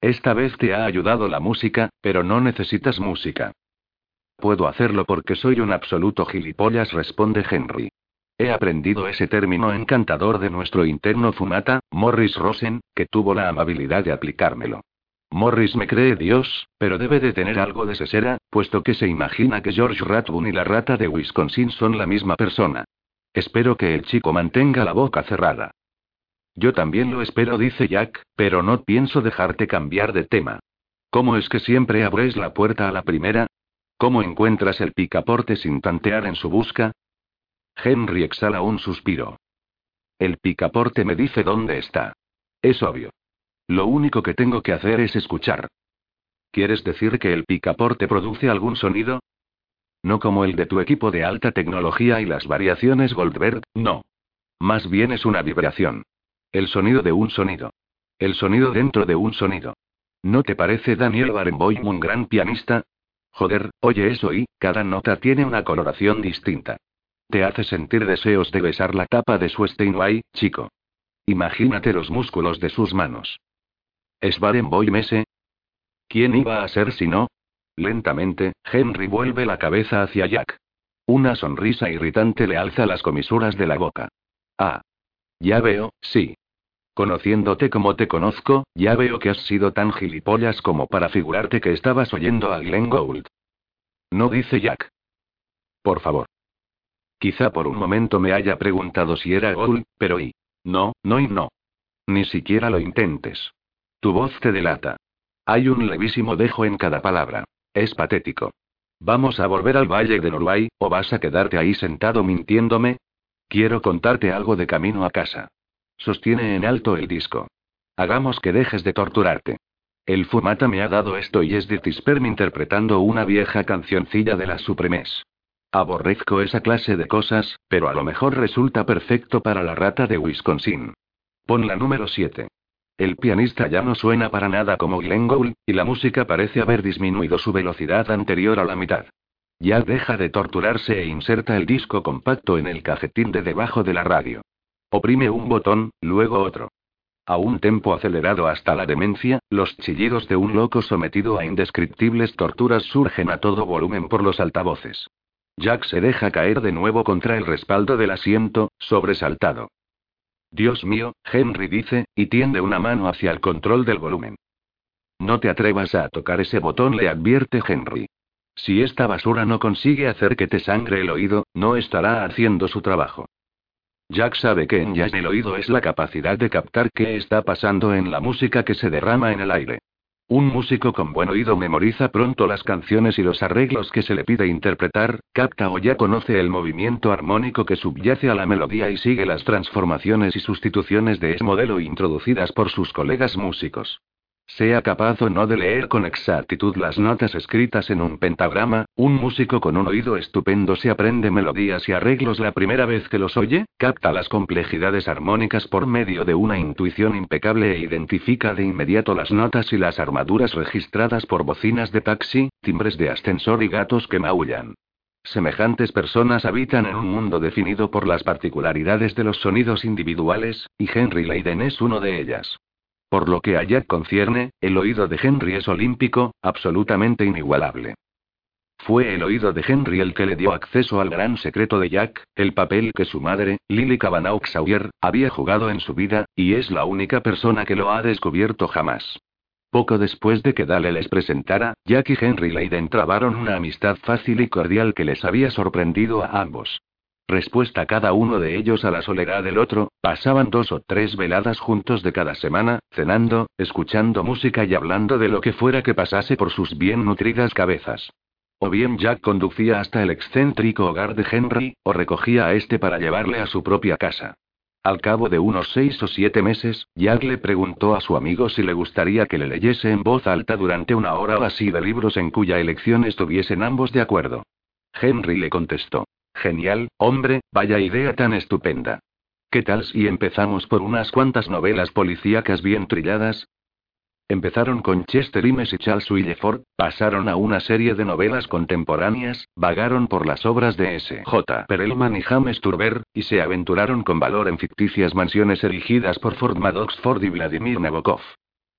Esta vez te ha ayudado la música, pero no necesitas música. Puedo hacerlo porque soy un absoluto gilipollas, responde Henry. He aprendido ese término encantador de nuestro interno fumata, Morris Rosen, que tuvo la amabilidad de aplicármelo. Morris me cree Dios, pero debe de tener algo de sesera, puesto que se imagina que George Rathbun y la rata de Wisconsin son la misma persona. Espero que el chico mantenga la boca cerrada. Yo también lo espero, dice Jack, pero no pienso dejarte cambiar de tema. ¿Cómo es que siempre abres la puerta a la primera? ¿Cómo encuentras el picaporte sin tantear en su busca? Henry exhala un suspiro. El picaporte me dice dónde está. Es obvio. Lo único que tengo que hacer es escuchar. ¿Quieres decir que el picaporte produce algún sonido? No como el de tu equipo de alta tecnología y las variaciones Goldberg, no. Más bien es una vibración. El sonido de un sonido. El sonido dentro de un sonido. ¿No te parece Daniel Barenboim un gran pianista? Joder, oye eso y, cada nota tiene una coloración distinta. Te hace sentir deseos de besar la tapa de su Steinway, chico. Imagínate los músculos de sus manos. ¿Es Barenboim ese? ¿Quién iba a ser si no? Lentamente, Henry vuelve la cabeza hacia Jack. Una sonrisa irritante le alza las comisuras de la boca. Ah. Ya veo, sí. Conociéndote como te conozco, ya veo que has sido tan gilipollas como para figurarte que estabas oyendo a Glenn Gould. No dice Jack. Por favor. Quizá por un momento me haya preguntado si era Gould, pero y. No, no y no. Ni siquiera lo intentes. Tu voz te delata. Hay un levísimo dejo en cada palabra. Es patético. ¿Vamos a volver al Valle de Norway, o vas a quedarte ahí sentado mintiéndome? Quiero contarte algo de camino a casa. Sostiene en alto el disco. Hagamos que dejes de torturarte. El fumata me ha dado esto y es Sperm interpretando una vieja cancioncilla de las Supremes. Aborrezco esa clase de cosas, pero a lo mejor resulta perfecto para la rata de Wisconsin. Pon la número 7. El pianista ya no suena para nada como Glenn Gould, y la música parece haber disminuido su velocidad anterior a la mitad. Ya deja de torturarse e inserta el disco compacto en el cajetín de debajo de la radio. Oprime un botón, luego otro. A un tempo acelerado hasta la demencia, los chillidos de un loco sometido a indescriptibles torturas surgen a todo volumen por los altavoces. Jack se deja caer de nuevo contra el respaldo del asiento, sobresaltado. Dios mío, Henry dice, y tiende una mano hacia el control del volumen. No te atrevas a tocar ese botón, le advierte Henry. Si esta basura no consigue hacer que te sangre el oído, no estará haciendo su trabajo. Jack sabe que en jazz el oído es la capacidad de captar qué está pasando en la música que se derrama en el aire. Un músico con buen oído memoriza pronto las canciones y los arreglos que se le pide interpretar, capta o ya conoce el movimiento armónico que subyace a la melodía y sigue las transformaciones y sustituciones de ese modelo introducidas por sus colegas músicos. Sea capaz o no de leer con exactitud las notas escritas en un pentagrama, un músico con un oído estupendo se aprende melodías y arreglos la primera vez que los oye, capta las complejidades armónicas por medio de una intuición impecable e identifica de inmediato las notas y las armaduras registradas por bocinas de taxi, timbres de ascensor y gatos que maullan. Semejantes personas habitan en un mundo definido por las particularidades de los sonidos individuales, y Henry Leiden es uno de ellas. Por lo que a Jack concierne, el oído de Henry es olímpico, absolutamente inigualable. Fue el oído de Henry el que le dio acceso al gran secreto de Jack, el papel que su madre, Lily Cavanaugh Sawyer, había jugado en su vida, y es la única persona que lo ha descubierto jamás. Poco después de que Dale les presentara, Jack y Henry Leiden trabaron una amistad fácil y cordial que les había sorprendido a ambos. Respuesta cada uno de ellos a la soledad del otro, pasaban dos o tres veladas juntos de cada semana, cenando, escuchando música y hablando de lo que fuera que pasase por sus bien nutridas cabezas. O bien Jack conducía hasta el excéntrico hogar de Henry, o recogía a este para llevarle a su propia casa. Al cabo de unos seis o siete meses, Jack le preguntó a su amigo si le gustaría que le leyese en voz alta durante una hora o así de libros en cuya elección estuviesen ambos de acuerdo. Henry le contestó. Genial, hombre, vaya idea tan estupenda. ¿Qué tal si empezamos por unas cuantas novelas policíacas bien trilladas? Empezaron con Chester Imes y Charles Willeford, pasaron a una serie de novelas contemporáneas, vagaron por las obras de S. J. Perelman y James Turber, y se aventuraron con valor en ficticias mansiones erigidas por Ford Madox Ford y Vladimir Nabokov.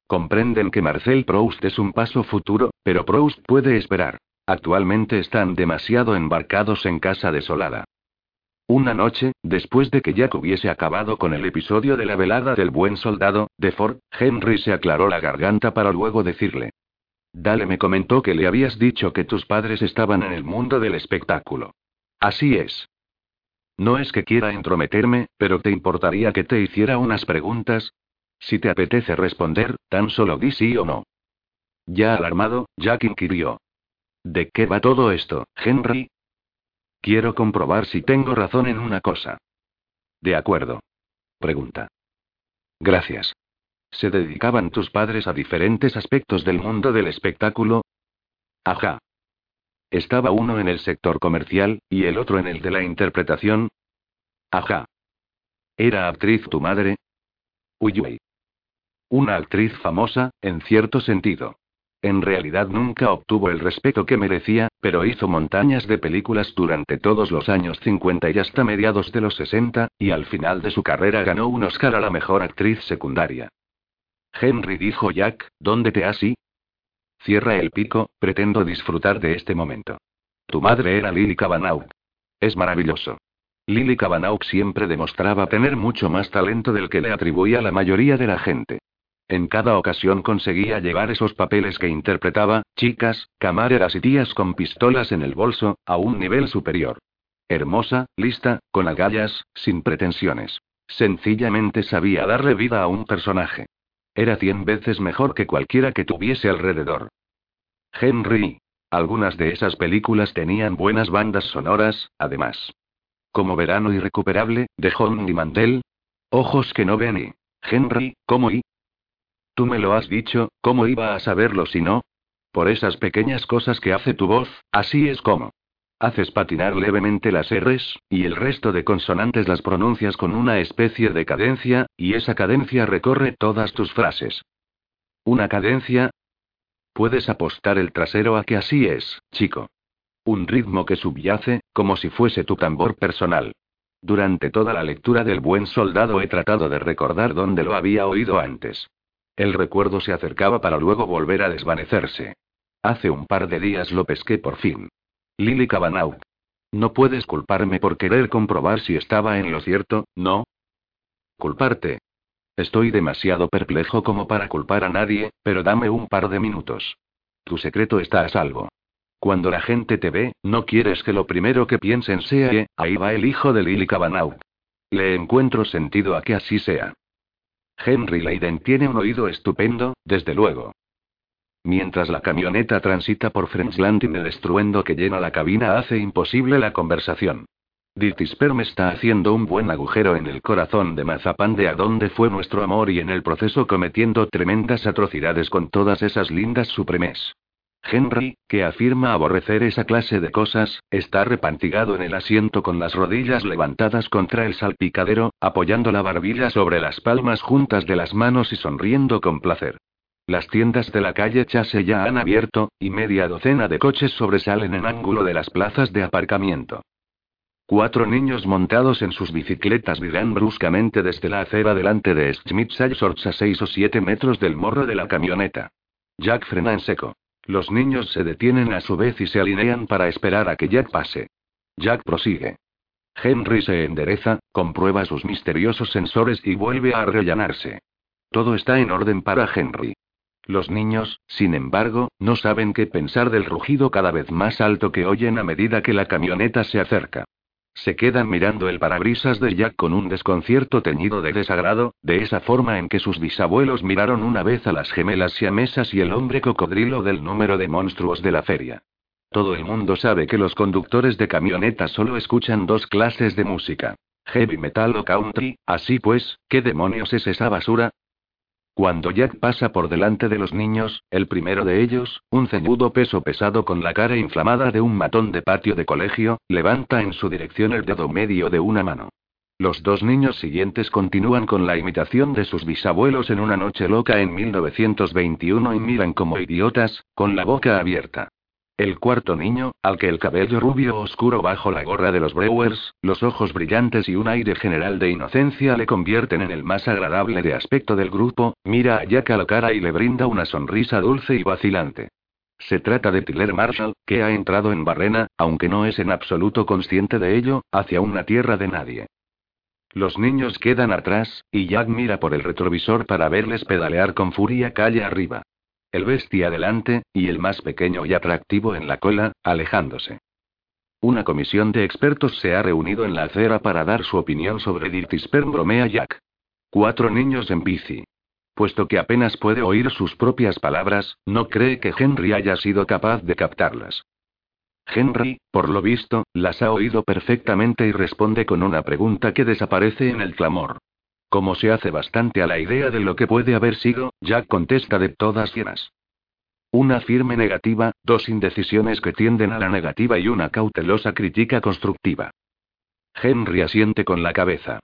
Comprenden que Marcel Proust es un paso futuro, pero Proust puede esperar. Actualmente están demasiado embarcados en casa desolada. Una noche, después de que Jack hubiese acabado con el episodio de la velada del buen soldado, de Ford, Henry se aclaró la garganta para luego decirle. Dale me comentó que le habías dicho que tus padres estaban en el mundo del espectáculo. Así es. No es que quiera entrometerme, pero ¿te importaría que te hiciera unas preguntas? Si te apetece responder, tan solo di sí o no. Ya alarmado, Jack inquirió. ¿De qué va todo esto, Henry? Quiero comprobar si tengo razón en una cosa. De acuerdo. Pregunta. Gracias. ¿Se dedicaban tus padres a diferentes aspectos del mundo del espectáculo? Ajá. ¿Estaba uno en el sector comercial, y el otro en el de la interpretación? Ajá. ¿Era actriz tu madre? Uyuy. Una actriz famosa, en cierto sentido. En realidad nunca obtuvo el respeto que merecía, pero hizo montañas de películas durante todos los años 50 y hasta mediados de los 60, y al final de su carrera ganó un Oscar a la mejor actriz secundaria. Henry dijo Jack, ¿dónde te has ido? Cierra el pico, pretendo disfrutar de este momento. Tu madre era Lily Cavanaugh. Es maravilloso. Lily Cavanaugh siempre demostraba tener mucho más talento del que le atribuía la mayoría de la gente. En cada ocasión conseguía llevar esos papeles que interpretaba, chicas, camareras y tías con pistolas en el bolso, a un nivel superior. Hermosa, lista, con agallas, sin pretensiones. Sencillamente sabía darle vida a un personaje. Era cien veces mejor que cualquiera que tuviese alrededor. Henry. Algunas de esas películas tenían buenas bandas sonoras, además. Como Verano Irrecuperable, de John y Mandel. Ojos que no ven y. Henry, ¿cómo y? Tú me lo has dicho, ¿cómo iba a saberlo si no? Por esas pequeñas cosas que hace tu voz, así es como. Haces patinar levemente las R's, y el resto de consonantes las pronuncias con una especie de cadencia, y esa cadencia recorre todas tus frases. ¿Una cadencia? Puedes apostar el trasero a que así es, chico. Un ritmo que subyace, como si fuese tu tambor personal. Durante toda la lectura del buen soldado he tratado de recordar dónde lo había oído antes. El recuerdo se acercaba para luego volver a desvanecerse. Hace un par de días lo pesqué por fin. Lily Cavanaugh. No puedes culparme por querer comprobar si estaba en lo cierto, ¿no? Culparte. Estoy demasiado perplejo como para culpar a nadie, pero dame un par de minutos. Tu secreto está a salvo. Cuando la gente te ve, no quieres que lo primero que piensen sea que, ahí va el hijo de Lily Cavanaugh. Le encuentro sentido a que así sea. Henry Leiden tiene un oído estupendo, desde luego. Mientras la camioneta transita por French Landing, el estruendo que llena la cabina hace imposible la conversación. Dirtisperm está haciendo un buen agujero en el corazón de Mazapán de a dónde fue nuestro amor y en el proceso cometiendo tremendas atrocidades con todas esas lindas supremes. Henry, que afirma aborrecer esa clase de cosas, está repantigado en el asiento con las rodillas levantadas contra el salpicadero, apoyando la barbilla sobre las palmas juntas de las manos y sonriendo con placer. Las tiendas de la calle Chase ya han abierto, y media docena de coches sobresalen en ángulo de las plazas de aparcamiento. Cuatro niños montados en sus bicicletas virán bruscamente desde la acera delante de Schmidt-Salsorts a seis o siete metros del morro de la camioneta. Jack frena en seco. Los niños se detienen a su vez y se alinean para esperar a que Jack pase. Jack prosigue. Henry se endereza, comprueba sus misteriosos sensores y vuelve a arrellanarse. Todo está en orden para Henry. Los niños, sin embargo, no saben qué pensar del rugido cada vez más alto que oyen a medida que la camioneta se acerca. Se quedan mirando el parabrisas de Jack con un desconcierto teñido de desagrado, de esa forma en que sus bisabuelos miraron una vez a las gemelas siamesas y el hombre cocodrilo del número de monstruos de la feria. Todo el mundo sabe que los conductores de camionetas solo escuchan dos clases de música. Heavy metal o country, así pues, ¿qué demonios es esa basura? Cuando Jack pasa por delante de los niños, el primero de ellos, un ceñudo peso pesado con la cara inflamada de un matón de patio de colegio, levanta en su dirección el dedo medio de una mano. Los dos niños siguientes continúan con la imitación de sus bisabuelos en una noche loca en 1921 y miran como idiotas, con la boca abierta. El cuarto niño, al que el cabello rubio oscuro bajo la gorra de los Brewers, los ojos brillantes y un aire general de inocencia le convierten en el más agradable de aspecto del grupo, mira a Jack a la cara y le brinda una sonrisa dulce y vacilante. Se trata de Tiller Marshall, que ha entrado en Barrena, aunque no es en absoluto consciente de ello, hacia una tierra de nadie. Los niños quedan atrás, y Jack mira por el retrovisor para verles pedalear con furia calle arriba el bestia adelante, y el más pequeño y atractivo en la cola, alejándose. Una comisión de expertos se ha reunido en la acera para dar su opinión sobre Dirtisperm bromea Jack. Cuatro niños en bici. Puesto que apenas puede oír sus propias palabras, no cree que Henry haya sido capaz de captarlas. Henry, por lo visto, las ha oído perfectamente y responde con una pregunta que desaparece en el clamor. Como se hace bastante a la idea de lo que puede haber sido, Jack contesta de todas llenas. Una firme negativa, dos indecisiones que tienden a la negativa y una cautelosa crítica constructiva. Henry asiente con la cabeza.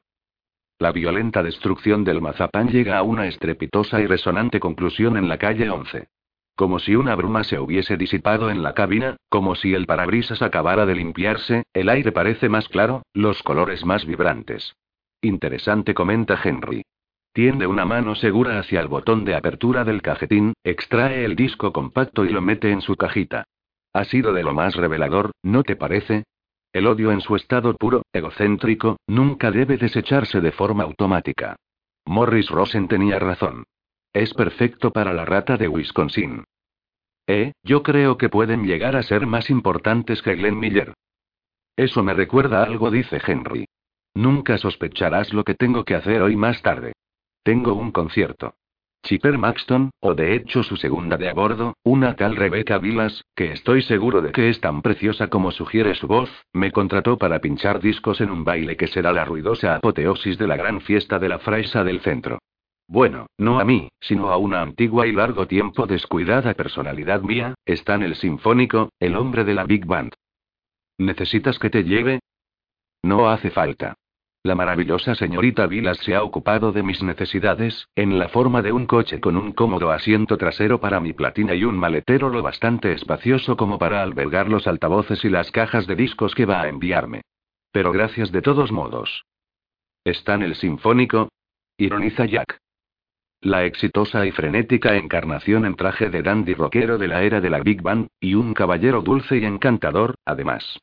La violenta destrucción del mazapán llega a una estrepitosa y resonante conclusión en la calle 11. Como si una bruma se hubiese disipado en la cabina, como si el parabrisas acabara de limpiarse, el aire parece más claro, los colores más vibrantes. Interesante, comenta Henry. Tiende una mano segura hacia el botón de apertura del cajetín, extrae el disco compacto y lo mete en su cajita. Ha sido de lo más revelador, ¿no te parece? El odio en su estado puro, egocéntrico, nunca debe desecharse de forma automática. Morris Rosen tenía razón. Es perfecto para la rata de Wisconsin. Eh, yo creo que pueden llegar a ser más importantes que Glenn Miller. Eso me recuerda algo, dice Henry. Nunca sospecharás lo que tengo que hacer hoy más tarde. Tengo un concierto. Chipper Maxton, o de hecho su segunda de a bordo, una tal Rebecca Vilas, que estoy seguro de que es tan preciosa como sugiere su voz, me contrató para pinchar discos en un baile que será la ruidosa apoteosis de la gran fiesta de la fraisa del centro. Bueno, no a mí, sino a una antigua y largo tiempo descuidada personalidad mía, está en el Sinfónico, el hombre de la Big Band. ¿Necesitas que te lleve? No hace falta. La maravillosa señorita Vilas se ha ocupado de mis necesidades, en la forma de un coche con un cómodo asiento trasero para mi platina y un maletero lo bastante espacioso como para albergar los altavoces y las cajas de discos que va a enviarme. Pero gracias de todos modos. ¿Está en el sinfónico? Ironiza Jack. La exitosa y frenética encarnación en traje de dandy rockero de la era de la Big Band, y un caballero dulce y encantador, además.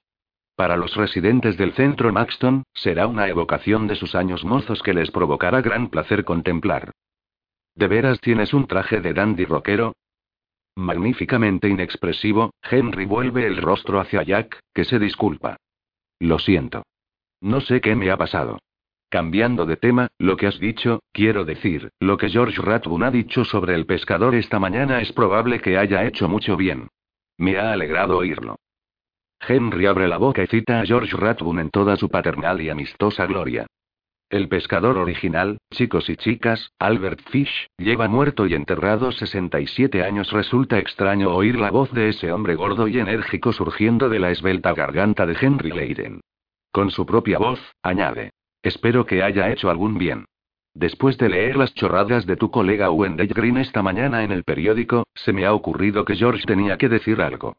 Para los residentes del centro Maxton, será una evocación de sus años mozos que les provocará gran placer contemplar. ¿De veras tienes un traje de dandy rockero? Magníficamente inexpresivo, Henry vuelve el rostro hacia Jack, que se disculpa. Lo siento. No sé qué me ha pasado. Cambiando de tema, lo que has dicho, quiero decir, lo que George Rathbun ha dicho sobre el pescador esta mañana es probable que haya hecho mucho bien. Me ha alegrado oírlo. Henry abre la boca y cita a George Rathbun en toda su paternal y amistosa gloria. El pescador original, chicos y chicas, Albert Fish, lleva muerto y enterrado 67 años. Resulta extraño oír la voz de ese hombre gordo y enérgico surgiendo de la esbelta garganta de Henry Leiden. Con su propia voz, añade. Espero que haya hecho algún bien. Después de leer las chorradas de tu colega Wendell Green esta mañana en el periódico, se me ha ocurrido que George tenía que decir algo.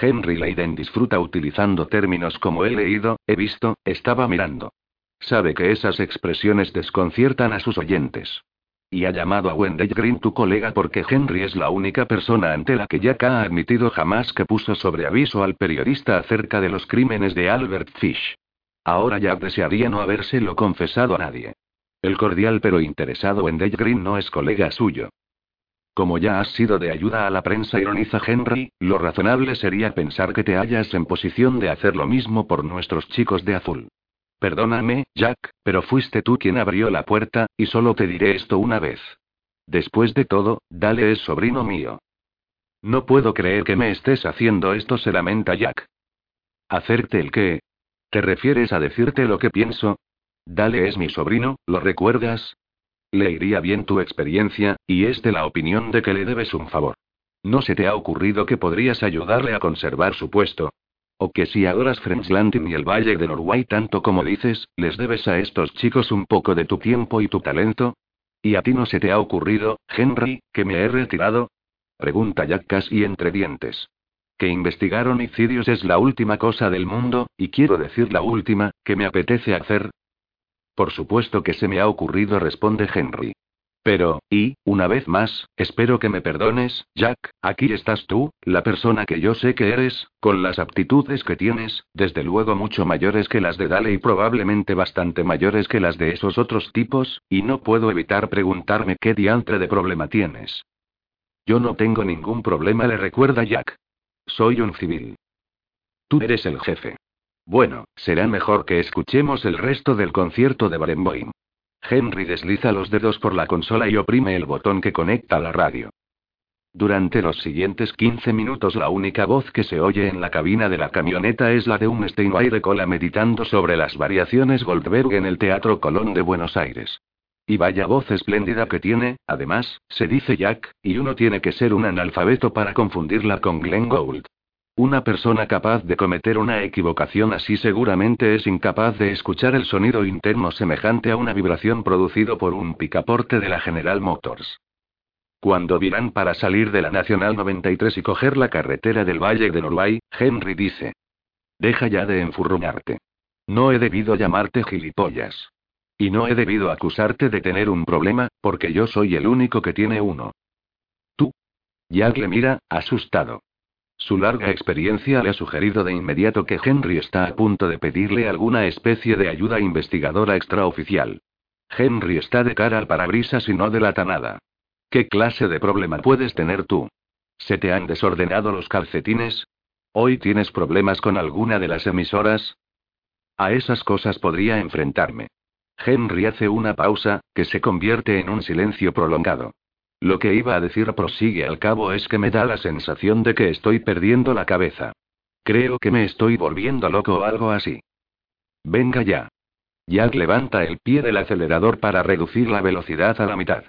Henry Leiden disfruta utilizando términos como he leído, he visto, estaba mirando. Sabe que esas expresiones desconciertan a sus oyentes. Y ha llamado a Wendell Green tu colega porque Henry es la única persona ante la que Jack ha admitido jamás que puso sobre aviso al periodista acerca de los crímenes de Albert Fish. Ahora Jack desearía no habérselo confesado a nadie. El cordial pero interesado Wendell Green no es colega suyo. Como ya has sido de ayuda a la prensa, ironiza Henry, lo razonable sería pensar que te hallas en posición de hacer lo mismo por nuestros chicos de azul. Perdóname, Jack, pero fuiste tú quien abrió la puerta, y solo te diré esto una vez. Después de todo, Dale es sobrino mío. No puedo creer que me estés haciendo esto, se lamenta Jack. ¿Hacerte el qué? ¿Te refieres a decirte lo que pienso? Dale es mi sobrino, ¿lo recuerdas? Le iría bien tu experiencia, y es de la opinión de que le debes un favor. ¿No se te ha ocurrido que podrías ayudarle a conservar su puesto? ¿O que si adoras French Landing y el Valle de Norway tanto como dices, les debes a estos chicos un poco de tu tiempo y tu talento? ¿Y a ti no se te ha ocurrido, Henry, que me he retirado? Pregunta Jack casi entre dientes. Que investigar homicidios es la última cosa del mundo, y quiero decir la última, que me apetece hacer, por supuesto que se me ha ocurrido, responde Henry. Pero, y, una vez más, espero que me perdones, Jack, aquí estás tú, la persona que yo sé que eres, con las aptitudes que tienes, desde luego mucho mayores que las de Dale y probablemente bastante mayores que las de esos otros tipos, y no puedo evitar preguntarme qué diantre de problema tienes. Yo no tengo ningún problema, le recuerda Jack. Soy un civil. Tú eres el jefe. Bueno, será mejor que escuchemos el resto del concierto de Barenboim. Henry desliza los dedos por la consola y oprime el botón que conecta la radio. Durante los siguientes 15 minutos la única voz que se oye en la cabina de la camioneta es la de un Steinway de cola meditando sobre las variaciones Goldberg en el Teatro Colón de Buenos Aires. Y vaya voz espléndida que tiene, además, se dice Jack, y uno tiene que ser un analfabeto para confundirla con Glenn Gould. Una persona capaz de cometer una equivocación así seguramente es incapaz de escuchar el sonido interno semejante a una vibración producido por un picaporte de la General Motors. Cuando viran para salir de la Nacional 93 y coger la carretera del Valle de Norway, Henry dice. Deja ya de enfurruñarte. No he debido llamarte gilipollas. Y no he debido acusarte de tener un problema, porque yo soy el único que tiene uno. Tú. Jack le mira, asustado. Su larga experiencia le ha sugerido de inmediato que Henry está a punto de pedirle alguna especie de ayuda investigadora extraoficial. Henry está de cara al parabrisas y no delata nada. ¿Qué clase de problema puedes tener tú? ¿Se te han desordenado los calcetines? ¿Hoy tienes problemas con alguna de las emisoras? A esas cosas podría enfrentarme. Henry hace una pausa, que se convierte en un silencio prolongado. Lo que iba a decir prosigue al cabo es que me da la sensación de que estoy perdiendo la cabeza. Creo que me estoy volviendo loco o algo así. Venga ya. Jack levanta el pie del acelerador para reducir la velocidad a la mitad.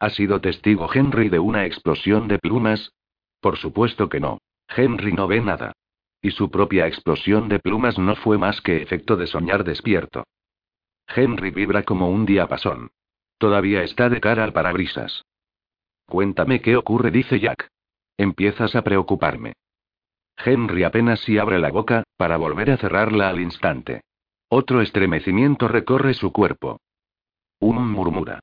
¿Ha sido testigo Henry de una explosión de plumas? Por supuesto que no. Henry no ve nada. Y su propia explosión de plumas no fue más que efecto de soñar despierto. Henry vibra como un diapasón. Todavía está de cara al parabrisas. Cuéntame qué ocurre, dice Jack. Empiezas a preocuparme. Henry apenas si abre la boca, para volver a cerrarla al instante. Otro estremecimiento recorre su cuerpo. Un murmura.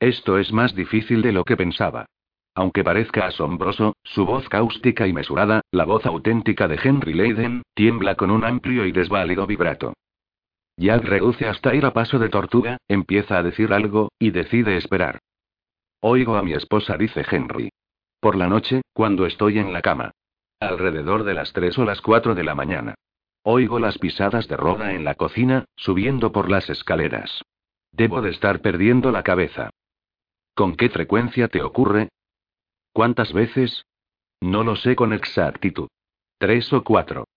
Esto es más difícil de lo que pensaba. Aunque parezca asombroso, su voz cáustica y mesurada, la voz auténtica de Henry Leiden, tiembla con un amplio y desválido vibrato. Jack reduce hasta ir a paso de tortuga, empieza a decir algo, y decide esperar. Oigo a mi esposa, dice Henry. Por la noche, cuando estoy en la cama. Alrededor de las 3 o las 4 de la mañana. Oigo las pisadas de Roda en la cocina, subiendo por las escaleras. Debo de estar perdiendo la cabeza. ¿Con qué frecuencia te ocurre? ¿Cuántas veces? No lo sé con exactitud. Tres o cuatro.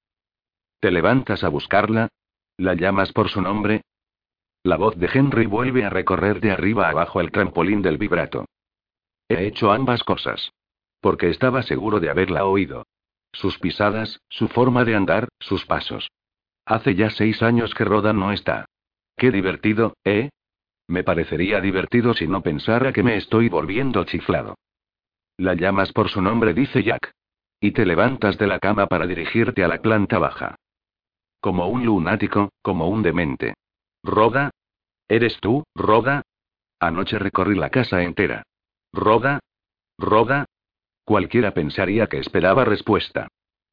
¿Te levantas a buscarla? ¿La llamas por su nombre? La voz de Henry vuelve a recorrer de arriba abajo el trampolín del vibrato. He hecho ambas cosas. Porque estaba seguro de haberla oído. Sus pisadas, su forma de andar, sus pasos. Hace ya seis años que Roda no está. Qué divertido, ¿eh? Me parecería divertido si no pensara que me estoy volviendo chiflado. La llamas por su nombre, dice Jack. Y te levantas de la cama para dirigirte a la planta baja. Como un lunático, como un demente. ¿Roda? ¿Eres tú, Roda? Anoche recorrí la casa entera. ¿Roda? ¿Roda? Cualquiera pensaría que esperaba respuesta.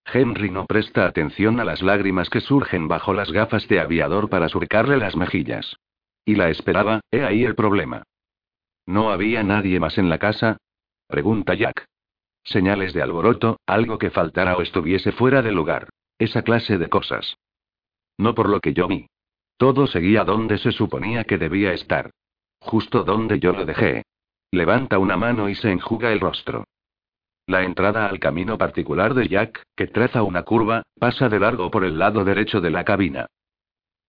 Henry no presta atención a las lágrimas que surgen bajo las gafas de aviador para surcarle las mejillas. Y la esperaba, he ahí el problema. ¿No había nadie más en la casa? Pregunta Jack. Señales de alboroto, algo que faltara o estuviese fuera de lugar. Esa clase de cosas. No por lo que yo vi. Todo seguía donde se suponía que debía estar. Justo donde yo lo dejé. Levanta una mano y se enjuga el rostro. La entrada al camino particular de Jack, que traza una curva, pasa de largo por el lado derecho de la cabina.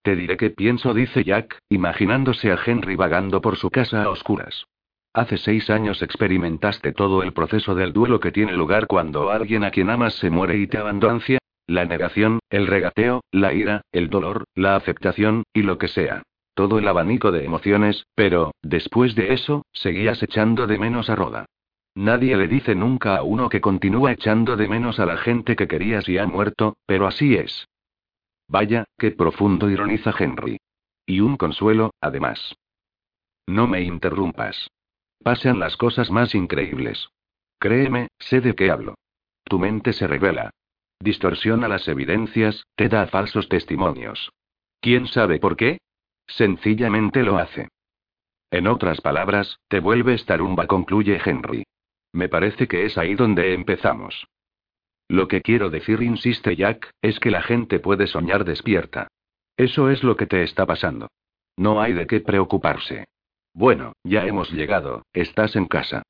Te diré qué pienso, dice Jack, imaginándose a Henry vagando por su casa a oscuras. Hace seis años experimentaste todo el proceso del duelo que tiene lugar cuando alguien a quien amas se muere y te abandoncia, la negación, el regateo, la ira, el dolor, la aceptación, y lo que sea. Todo el abanico de emociones, pero, después de eso, seguías echando de menos a Roda. Nadie le dice nunca a uno que continúa echando de menos a la gente que querías y ha muerto, pero así es. Vaya, qué profundo ironiza Henry. Y un consuelo, además. No me interrumpas. Pasan las cosas más increíbles. Créeme, sé de qué hablo. Tu mente se revela. Distorsiona las evidencias, te da falsos testimonios. ¿Quién sabe por qué? Sencillamente lo hace. En otras palabras, te vuelves tarumba, concluye Henry. Me parece que es ahí donde empezamos. Lo que quiero decir, insiste Jack, es que la gente puede soñar despierta. Eso es lo que te está pasando. No hay de qué preocuparse. Bueno, ya hemos llegado, estás en casa.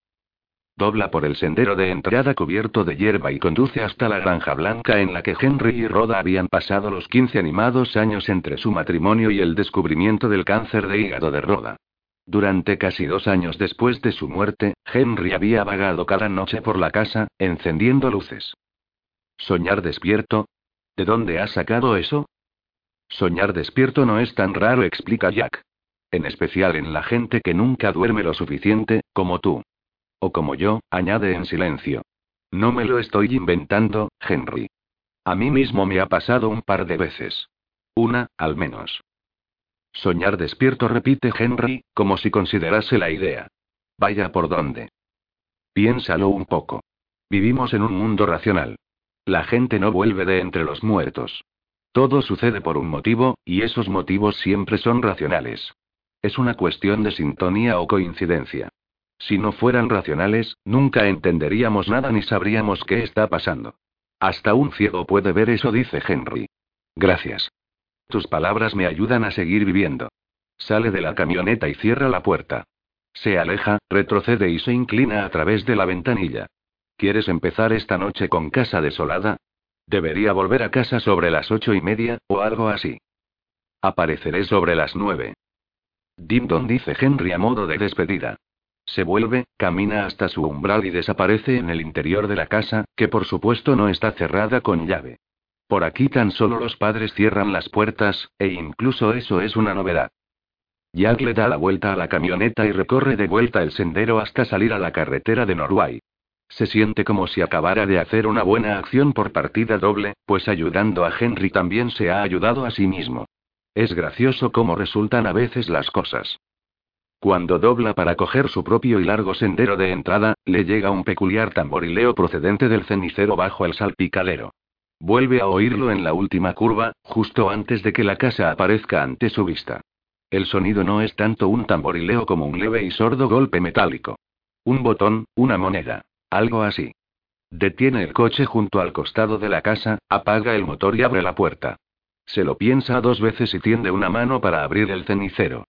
Dobla por el sendero de entrada cubierto de hierba y conduce hasta la granja blanca en la que Henry y Rhoda habían pasado los 15 animados años entre su matrimonio y el descubrimiento del cáncer de hígado de Rhoda. Durante casi dos años después de su muerte, Henry había vagado cada noche por la casa, encendiendo luces. ¿Soñar despierto? ¿De dónde has sacado eso? Soñar despierto no es tan raro, explica Jack. En especial en la gente que nunca duerme lo suficiente, como tú. O como yo, añade en silencio. No me lo estoy inventando, Henry. A mí mismo me ha pasado un par de veces. Una, al menos. Soñar despierto, repite Henry, como si considerase la idea. Vaya por dónde. Piénsalo un poco. Vivimos en un mundo racional. La gente no vuelve de entre los muertos. Todo sucede por un motivo, y esos motivos siempre son racionales. Es una cuestión de sintonía o coincidencia. Si no fueran racionales, nunca entenderíamos nada ni sabríamos qué está pasando. Hasta un ciego puede ver eso, dice Henry. Gracias. Tus palabras me ayudan a seguir viviendo. Sale de la camioneta y cierra la puerta. Se aleja, retrocede y se inclina a través de la ventanilla. ¿Quieres empezar esta noche con casa desolada? Debería volver a casa sobre las ocho y media, o algo así. Apareceré sobre las nueve. Dimdon dice Henry a modo de despedida. Se vuelve, camina hasta su umbral y desaparece en el interior de la casa, que por supuesto no está cerrada con llave. Por aquí tan solo los padres cierran las puertas, e incluso eso es una novedad. Jack le da la vuelta a la camioneta y recorre de vuelta el sendero hasta salir a la carretera de Norway. Se siente como si acabara de hacer una buena acción por partida doble, pues ayudando a Henry también se ha ayudado a sí mismo. Es gracioso cómo resultan a veces las cosas. Cuando dobla para coger su propio y largo sendero de entrada, le llega un peculiar tamborileo procedente del cenicero bajo el salpicadero. Vuelve a oírlo en la última curva, justo antes de que la casa aparezca ante su vista. El sonido no es tanto un tamborileo como un leve y sordo golpe metálico. Un botón, una moneda. Algo así. Detiene el coche junto al costado de la casa, apaga el motor y abre la puerta. Se lo piensa dos veces y tiende una mano para abrir el cenicero.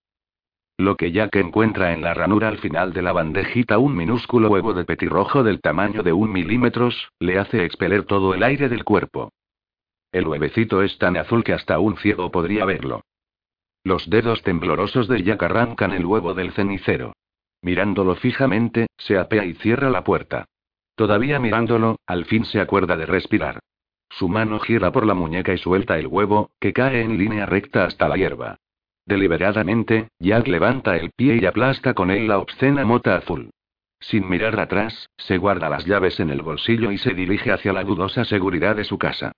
Lo que Jack encuentra en la ranura al final de la bandejita un minúsculo huevo de petirrojo del tamaño de un milímetros, le hace expeler todo el aire del cuerpo. El huevecito es tan azul que hasta un ciego podría verlo. Los dedos temblorosos de Jack arrancan el huevo del cenicero. Mirándolo fijamente, se apea y cierra la puerta. Todavía mirándolo, al fin se acuerda de respirar. Su mano gira por la muñeca y suelta el huevo, que cae en línea recta hasta la hierba. Deliberadamente, Jack levanta el pie y aplasta con él la obscena mota azul. Sin mirar atrás, se guarda las llaves en el bolsillo y se dirige hacia la dudosa seguridad de su casa.